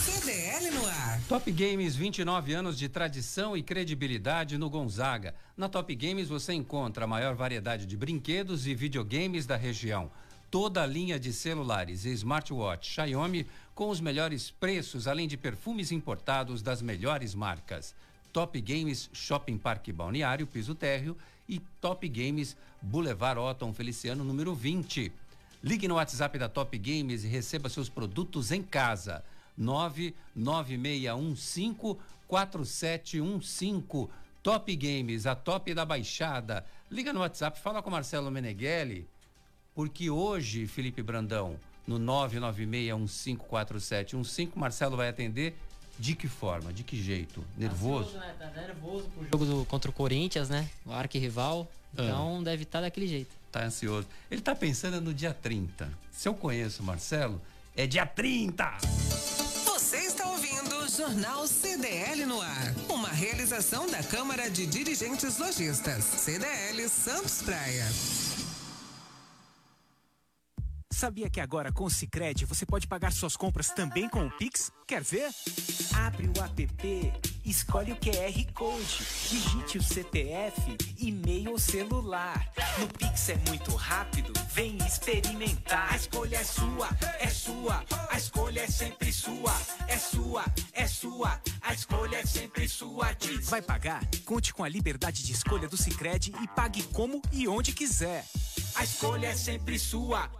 CDL no ar. Top Games, 29 anos de tradição e credibilidade no Gonzaga. Na Top Games você encontra a maior variedade de brinquedos e videogames da região. Toda a linha de celulares e smartwatch Xiaomi com os melhores preços, além de perfumes importados das melhores marcas. Top Games Shopping Parque Balneário, piso térreo e Top Games Boulevard Otton Feliciano, número 20. Ligue no WhatsApp da Top Games e receba seus produtos em casa. 99615 4715. Top Games, a top da baixada. Liga no WhatsApp, fala com Marcelo Meneghelli, porque hoje, Felipe Brandão, no 996154715, Marcelo vai atender de que forma, de que jeito? Nervoso? Né? Tá nervoso pro jogo contra o Corinthians, né? O arquirrival. Então deve estar daquele jeito. Tá ansioso. Ele tá pensando no dia 30. Se eu conheço o Marcelo, é dia 30! Você está ouvindo o Jornal CDL no ar. Uma realização da Câmara de Dirigentes Lojistas. CDL Santos Praia. Sabia que agora com o Cicred você pode pagar suas compras também com o Pix? Quer ver? Abre o app, escolhe o QR Code, digite o CPF, e-mail ou celular. No Pix é muito rápido, vem experimentar. A escolha é sua, é sua, a escolha é sempre sua, é sua, é sua, a escolha é sempre sua. Diz. Vai pagar? Conte com a liberdade de escolha do Cicred e pague como e onde quiser. A escolha é sempre sua.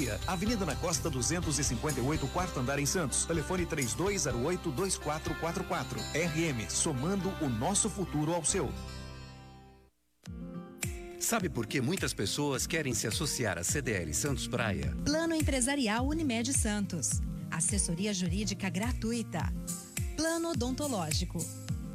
Avenida na Costa 258, quarto andar em Santos. Telefone 3208-2444. RM, somando o nosso futuro ao seu. Sabe por que muitas pessoas querem se associar à CDL Santos Praia? Plano Empresarial Unimed Santos. Assessoria Jurídica Gratuita. Plano Odontológico.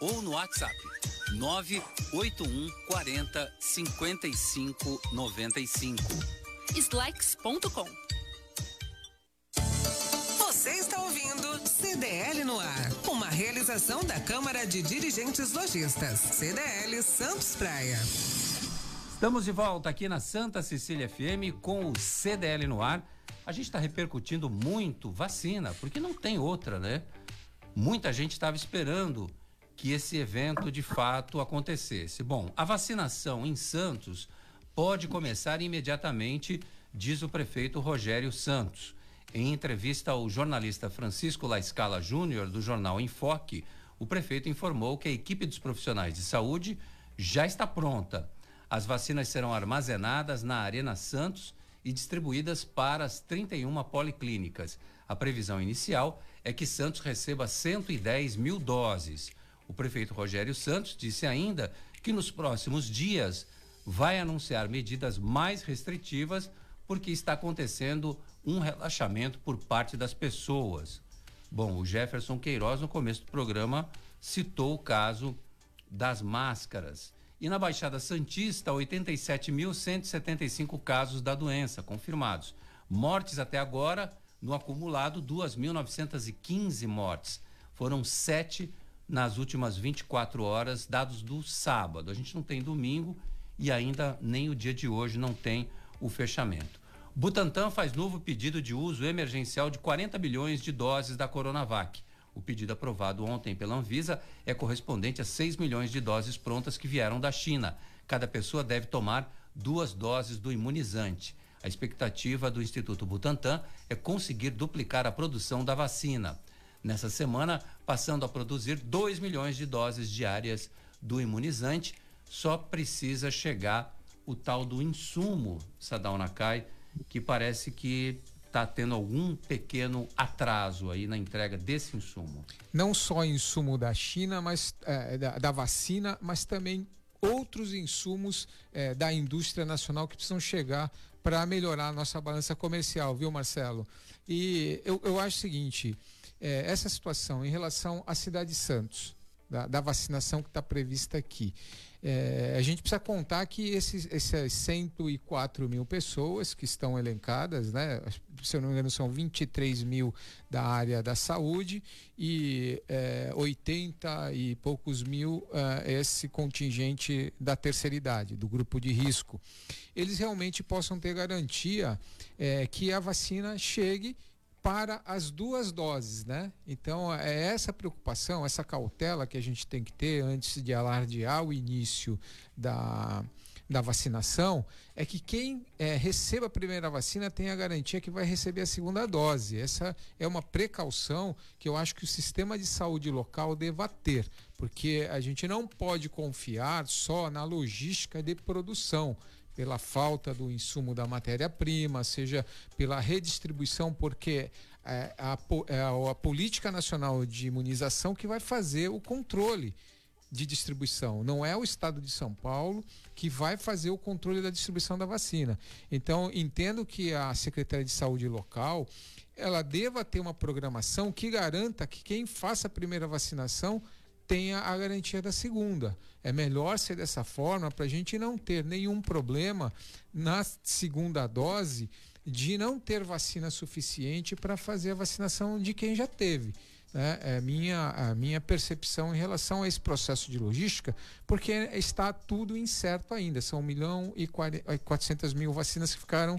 ou no WhatsApp 981 40 55 95. Slex.com. Você está ouvindo CDL no ar. Uma realização da Câmara de Dirigentes Lojistas. CDL Santos Praia. Estamos de volta aqui na Santa Cecília FM com o CDL no ar. A gente está repercutindo muito vacina, porque não tem outra, né? Muita gente estava esperando que esse evento de fato acontecesse. Bom, a vacinação em Santos pode começar imediatamente, diz o prefeito Rogério Santos. Em entrevista ao jornalista Francisco La Scala Júnior, do jornal Enfoque, o prefeito informou que a equipe dos profissionais de saúde já está pronta. As vacinas serão armazenadas na Arena Santos e distribuídas para as 31 policlínicas. A previsão inicial é que Santos receba 110 mil doses. O prefeito Rogério Santos disse ainda que nos próximos dias vai anunciar medidas mais restritivas porque está acontecendo um relaxamento por parte das pessoas. Bom, o Jefferson Queiroz, no começo do programa, citou o caso das máscaras. E na Baixada Santista, 87.175 casos da doença confirmados. Mortes até agora, no acumulado, 2.915 mortes. Foram sete nas últimas 24 horas, dados do sábado. A gente não tem domingo e ainda nem o dia de hoje não tem o fechamento. Butantan faz novo pedido de uso emergencial de 40 bilhões de doses da Coronavac. O pedido aprovado ontem pela Anvisa é correspondente a 6 milhões de doses prontas que vieram da China. Cada pessoa deve tomar duas doses do imunizante. A expectativa do Instituto Butantan é conseguir duplicar a produção da vacina. Nessa semana, passando a produzir 2 milhões de doses diárias do imunizante. Só precisa chegar o tal do insumo, Sadal Nakai, que parece que está tendo algum pequeno atraso aí na entrega desse insumo. Não só insumo da China, mas é, da, da, vacina, mas também outros insumos é, da indústria nacional que precisam chegar para melhorar a nossa balança comercial, viu, Marcelo? E eu, eu acho o seguinte: é, essa situação em relação à cidade de Santos, da, da vacinação que está prevista aqui. É, a gente precisa contar que esses, essas 104 mil pessoas que estão elencadas, né, se eu não me engano, são 23 mil da área da saúde e é, 80 e poucos mil é, esse contingente da terceira idade, do grupo de risco. Eles realmente possam ter garantia é, que a vacina chegue para as duas doses, né? Então é essa preocupação, essa cautela que a gente tem que ter antes de alardear o início da, da vacinação, é que quem é, receba a primeira vacina tenha a garantia que vai receber a segunda dose. Essa é uma precaução que eu acho que o sistema de saúde local deva ter, porque a gente não pode confiar só na logística de produção pela falta do insumo da matéria-prima, seja pela redistribuição, porque é a, é a, política nacional de imunização que vai fazer o controle de distribuição. Não é o Estado de São Paulo que vai fazer o controle da distribuição da vacina. Então, entendo que a Secretaria de Saúde local ela deva ter uma programação que garanta que quem faça a primeira vacinação tenha a garantia da segunda. É melhor ser dessa forma para a gente não ter nenhum problema na segunda dose de não ter vacina suficiente para fazer a vacinação de quem já teve. Né? É minha, a minha percepção em relação a esse processo de logística, porque está tudo incerto ainda. São 1 milhão e 400 mil vacinas que ficaram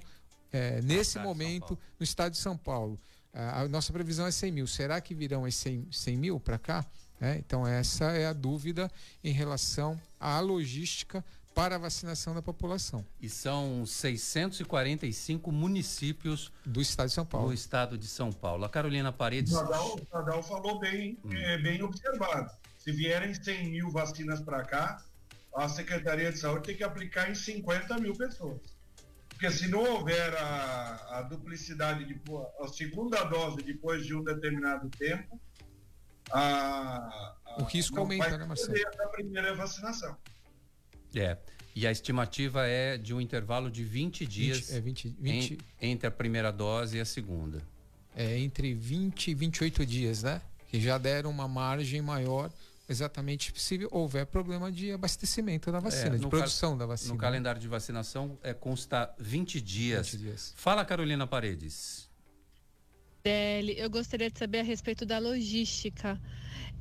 é, nesse momento no estado de São Paulo. A nossa previsão é 100 mil. Será que virão as 100, 100 mil para cá? É, então, essa é a dúvida em relação à logística para a vacinação da população. E são 645 municípios do estado de São Paulo. Do estado de São Paulo. A Carolina Paredes. O Nadal, Nadal falou bem, hum. é, bem observado. Se vierem 100 mil vacinas para cá, a Secretaria de Saúde tem que aplicar em 50 mil pessoas. Porque se não houver a, a duplicidade, de, a segunda dose depois de um determinado tempo, a, a, o risco aumenta, né, Marcelo? a primeira vacinação. É. E a estimativa é de um intervalo de 20 dias 20, é 20, 20... Em, entre a primeira dose e a segunda. É entre 20 e 28 dias, né? Que já deram uma margem maior exatamente se houver problema de abastecimento da vacina, é, de produção da vacina. No calendário de vacinação é, consta 20 dias. 20 dias. Fala, Carolina Paredes. Deli, eu gostaria de saber a respeito da logística.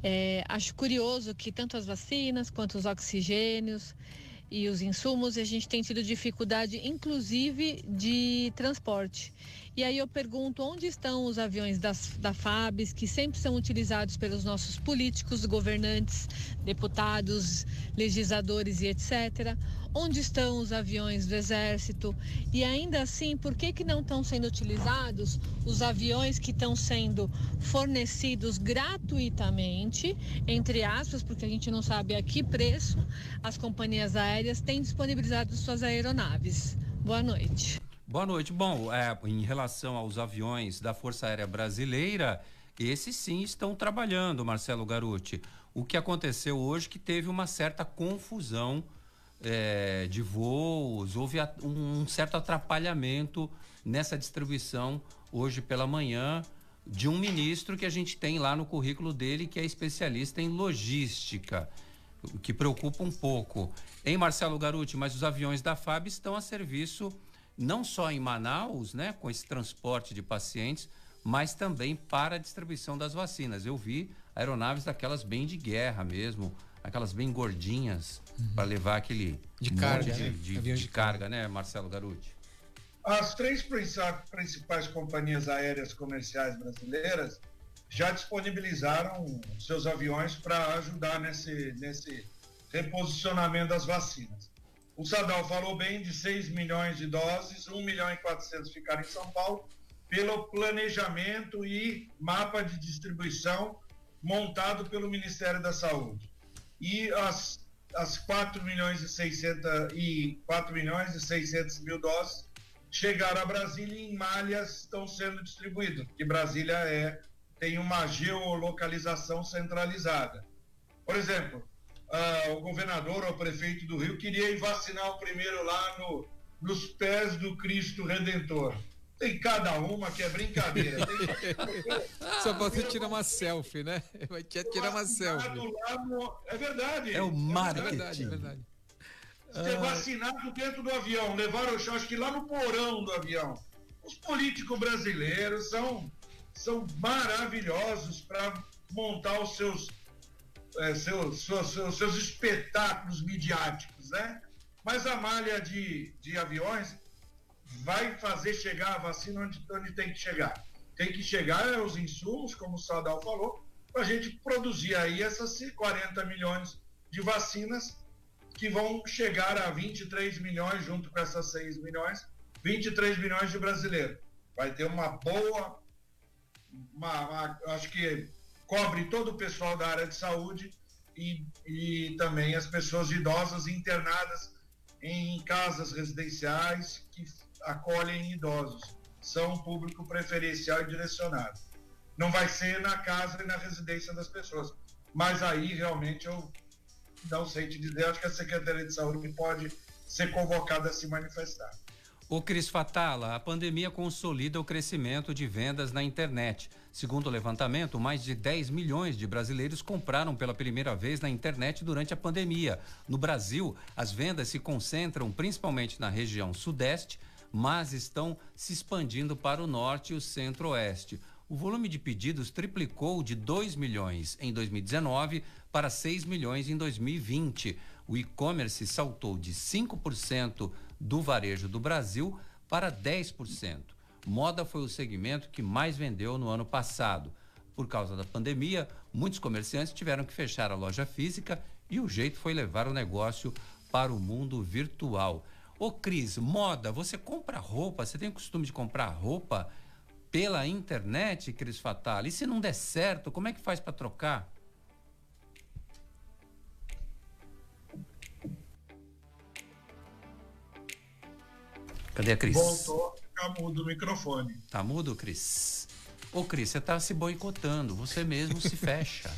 É, acho curioso que tanto as vacinas quanto os oxigênios e os insumos, a gente tem tido dificuldade, inclusive, de transporte. E aí eu pergunto onde estão os aviões das, da FABs, que sempre são utilizados pelos nossos políticos, governantes, deputados, legisladores e etc. Onde estão os aviões do Exército? E ainda assim, por que, que não estão sendo utilizados os aviões que estão sendo fornecidos gratuitamente, entre aspas, porque a gente não sabe a que preço as companhias aéreas têm disponibilizado suas aeronaves? Boa noite. Boa noite. Bom, é, em relação aos aviões da Força Aérea Brasileira, esses sim estão trabalhando, Marcelo Garuti. O que aconteceu hoje que teve uma certa confusão é, de voos, houve um, certo atrapalhamento nessa distribuição hoje pela manhã de um ministro que a gente tem lá no currículo dele, que é especialista em logística, o que preocupa um pouco. Em Marcelo Garuti, mas os aviões da FAB estão a serviço não só em Manaus, né, com esse transporte de pacientes, mas também para a distribuição das vacinas. Eu vi aeronaves daquelas bem de guerra mesmo, aquelas bem gordinhas uhum. para levar aquele de carga, de, né? de, de, de carga, né, Marcelo Garuti? As três principais companhias aéreas comerciais brasileiras já disponibilizaram seus aviões para ajudar nesse, nesse reposicionamento das vacinas. O Sadal falou bem de 6 milhões de doses, 1 milhão e 400 ficaram em São Paulo pelo planejamento e mapa de distribuição montado pelo Ministério da Saúde. E as, as 4 milhões e 600 e 4 milhões e 600 mil doses chegaram a Brasília e em malhas estão sendo distribuídas, porque Brasília é tem uma geolocalização centralizada. Por exemplo, ah, o governador ou o prefeito do Rio queria ir vacinar o primeiro lá no, nos pés do Cristo Redentor. Tem cada uma que é brincadeira. Tem... Só você tirar uma selfie, né? Vai tirar uma selfie. No... É verdade. É o marketing. É verdade, é verdade. Ser vacinado dentro do avião, levaram o chão, acho que lá no porão do avião. Os políticos brasileiros são, são maravilhosos para montar os seus, é, seus, seus, seus, espetáculos midiáticos, né? Mas a malha de, de aviões vai fazer chegar a vacina onde, onde tem que chegar. Tem que chegar aos insumos, como o Sadal falou, para a gente produzir aí essas 40 milhões de vacinas que vão chegar a 23 milhões, junto com essas 6 milhões, 23 milhões de brasileiros. Vai ter uma boa, uma, uma, acho que cobre todo o pessoal da área de saúde e, e também as pessoas idosas internadas em casas residenciais que acolhem idosos. São público preferencial e direcionado. Não vai ser na casa e na residência das pessoas. Mas aí realmente eu não sei te dizer, acho que a Secretaria de Saúde pode ser convocada a se manifestar. O Cris Fatala, a pandemia consolida o crescimento de vendas na internet. Segundo o levantamento, mais de 10 milhões de brasileiros compraram pela primeira vez na internet durante a pandemia. No Brasil, as vendas se concentram principalmente na região sudeste, mas estão se expandindo para o norte e o centro-oeste. O volume de pedidos triplicou de 2 milhões em 2019 para 6 milhões em 2020. O e-commerce saltou de 5% do varejo do Brasil para 10%. Moda foi o segmento que mais vendeu no ano passado. Por causa da pandemia, muitos comerciantes tiveram que fechar a loja física e o jeito foi levar o negócio para o mundo virtual. Ô Cris, moda, você compra roupa, você tem o costume de comprar roupa pela internet, Cris Fatal? E se não der certo, como é que faz para trocar? Cadê a Cris? Voltou a ficar mudo o microfone. Tá mudo, Cris? Ô, Cris, você tá se boicotando, você mesmo se fecha.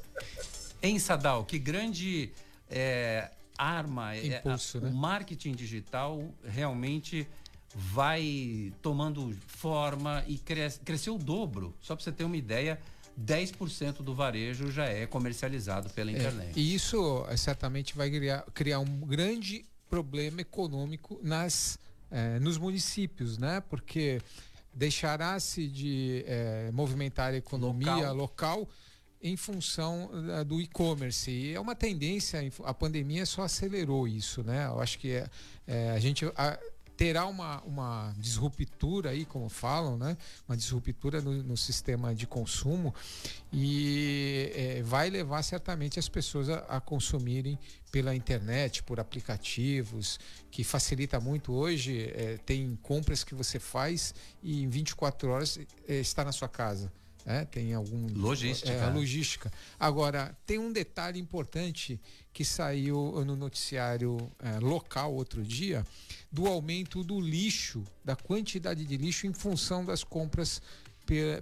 Em Sadal, que grande é, arma, Impulso, é, a, né? o marketing digital realmente vai tomando forma e cres, cresceu o dobro. Só para você ter uma ideia, 10% do varejo já é comercializado pela internet. É, e isso é, certamente vai criar, criar um grande problema econômico nas, eh, nos municípios, né? Porque deixará-se de eh, movimentar a economia local, local em função uh, do e-commerce. E é uma tendência, a pandemia só acelerou isso, né? Eu acho que é, é, a gente. A, terá uma, uma disruptura aí, como falam, né? Uma disruptura no, no sistema de consumo e é, vai levar certamente as pessoas a, a, consumirem pela internet, por aplicativos, que facilita muito hoje. É, tem compras que você faz e em 24 horas é, está na sua casa. É, tem algum logística. É, a logística. Agora tem um detalhe importante que saiu no noticiário é, local outro dia do aumento do lixo, da quantidade de lixo em função das compras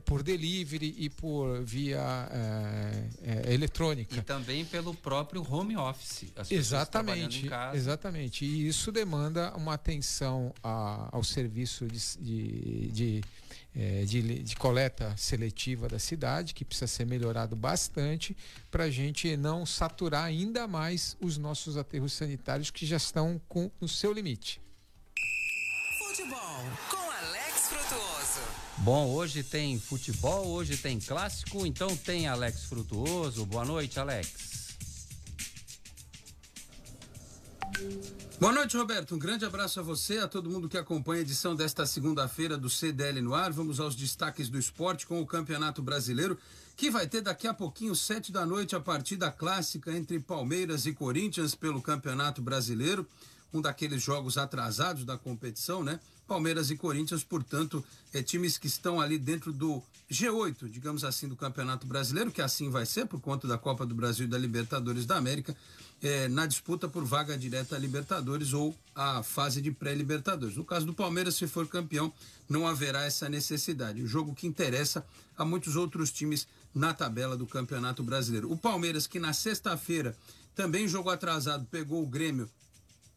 por delivery e por via é, é, eletrônica. E também pelo próprio home office. exatamente, exatamente. E isso demanda uma atenção a, ao serviço de, de, de é, de, de, coleta seletiva da cidade, que precisa ser melhorado bastante para a gente não saturar ainda mais os nossos aterros sanitários que já estão com, no seu limite. Futebol com Alex Frutuoso. Bom, hoje tem futebol, hoje tem clássico, então tem Alex Frutuoso. Boa noite, Alex. Boa noite, Roberto. Um grande abraço a você, a todo mundo que acompanha a edição desta segunda-feira do CDL no ar. Vamos aos destaques do esporte com o Campeonato Brasileiro, que vai ter daqui a pouquinho, sete da noite, a partida clássica entre Palmeiras e Corinthians pelo Campeonato Brasileiro. Um daqueles jogos atrasados da competição, né? Palmeiras e Corinthians, portanto, é, times que estão ali dentro do G8, digamos assim, do Campeonato Brasileiro, que assim vai ser por conta da Copa do Brasil e da Libertadores da América, é, na disputa por vaga direta a Libertadores ou a fase de pré-Libertadores. No caso do Palmeiras, se for campeão, não haverá essa necessidade. O jogo que interessa a muitos outros times na tabela do Campeonato Brasileiro. O Palmeiras, que na sexta-feira também jogou atrasado, pegou o Grêmio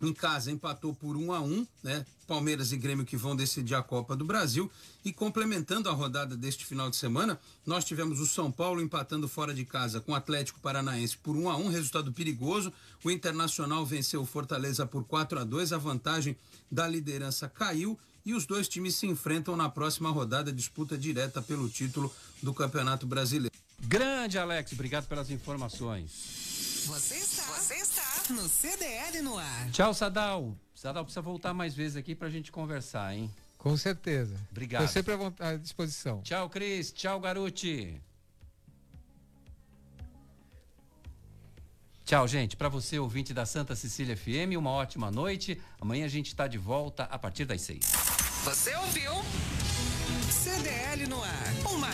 em casa empatou por 1 a 1, né? Palmeiras e Grêmio que vão decidir a Copa do Brasil e complementando a rodada deste final de semana, nós tivemos o São Paulo empatando fora de casa com o Atlético Paranaense por 1 a 1, resultado perigoso. O Internacional venceu o Fortaleza por 4 a 2, a vantagem da liderança caiu e os dois times se enfrentam na próxima rodada, disputa direta pelo título do Campeonato Brasileiro. Grande Alex, obrigado pelas informações. Você está, você está no CDL no ar. Tchau, Sadal. Sadal precisa voltar mais vezes aqui pra gente conversar, hein? Com certeza. Obrigado. Estou sempre à disposição. Tchau, Cris. Tchau, Garuti. Tchau, gente. Para você, ouvinte da Santa Cecília FM, uma ótima noite. Amanhã a gente está de volta a partir das seis. Você ouviu? CDL no ar. Uma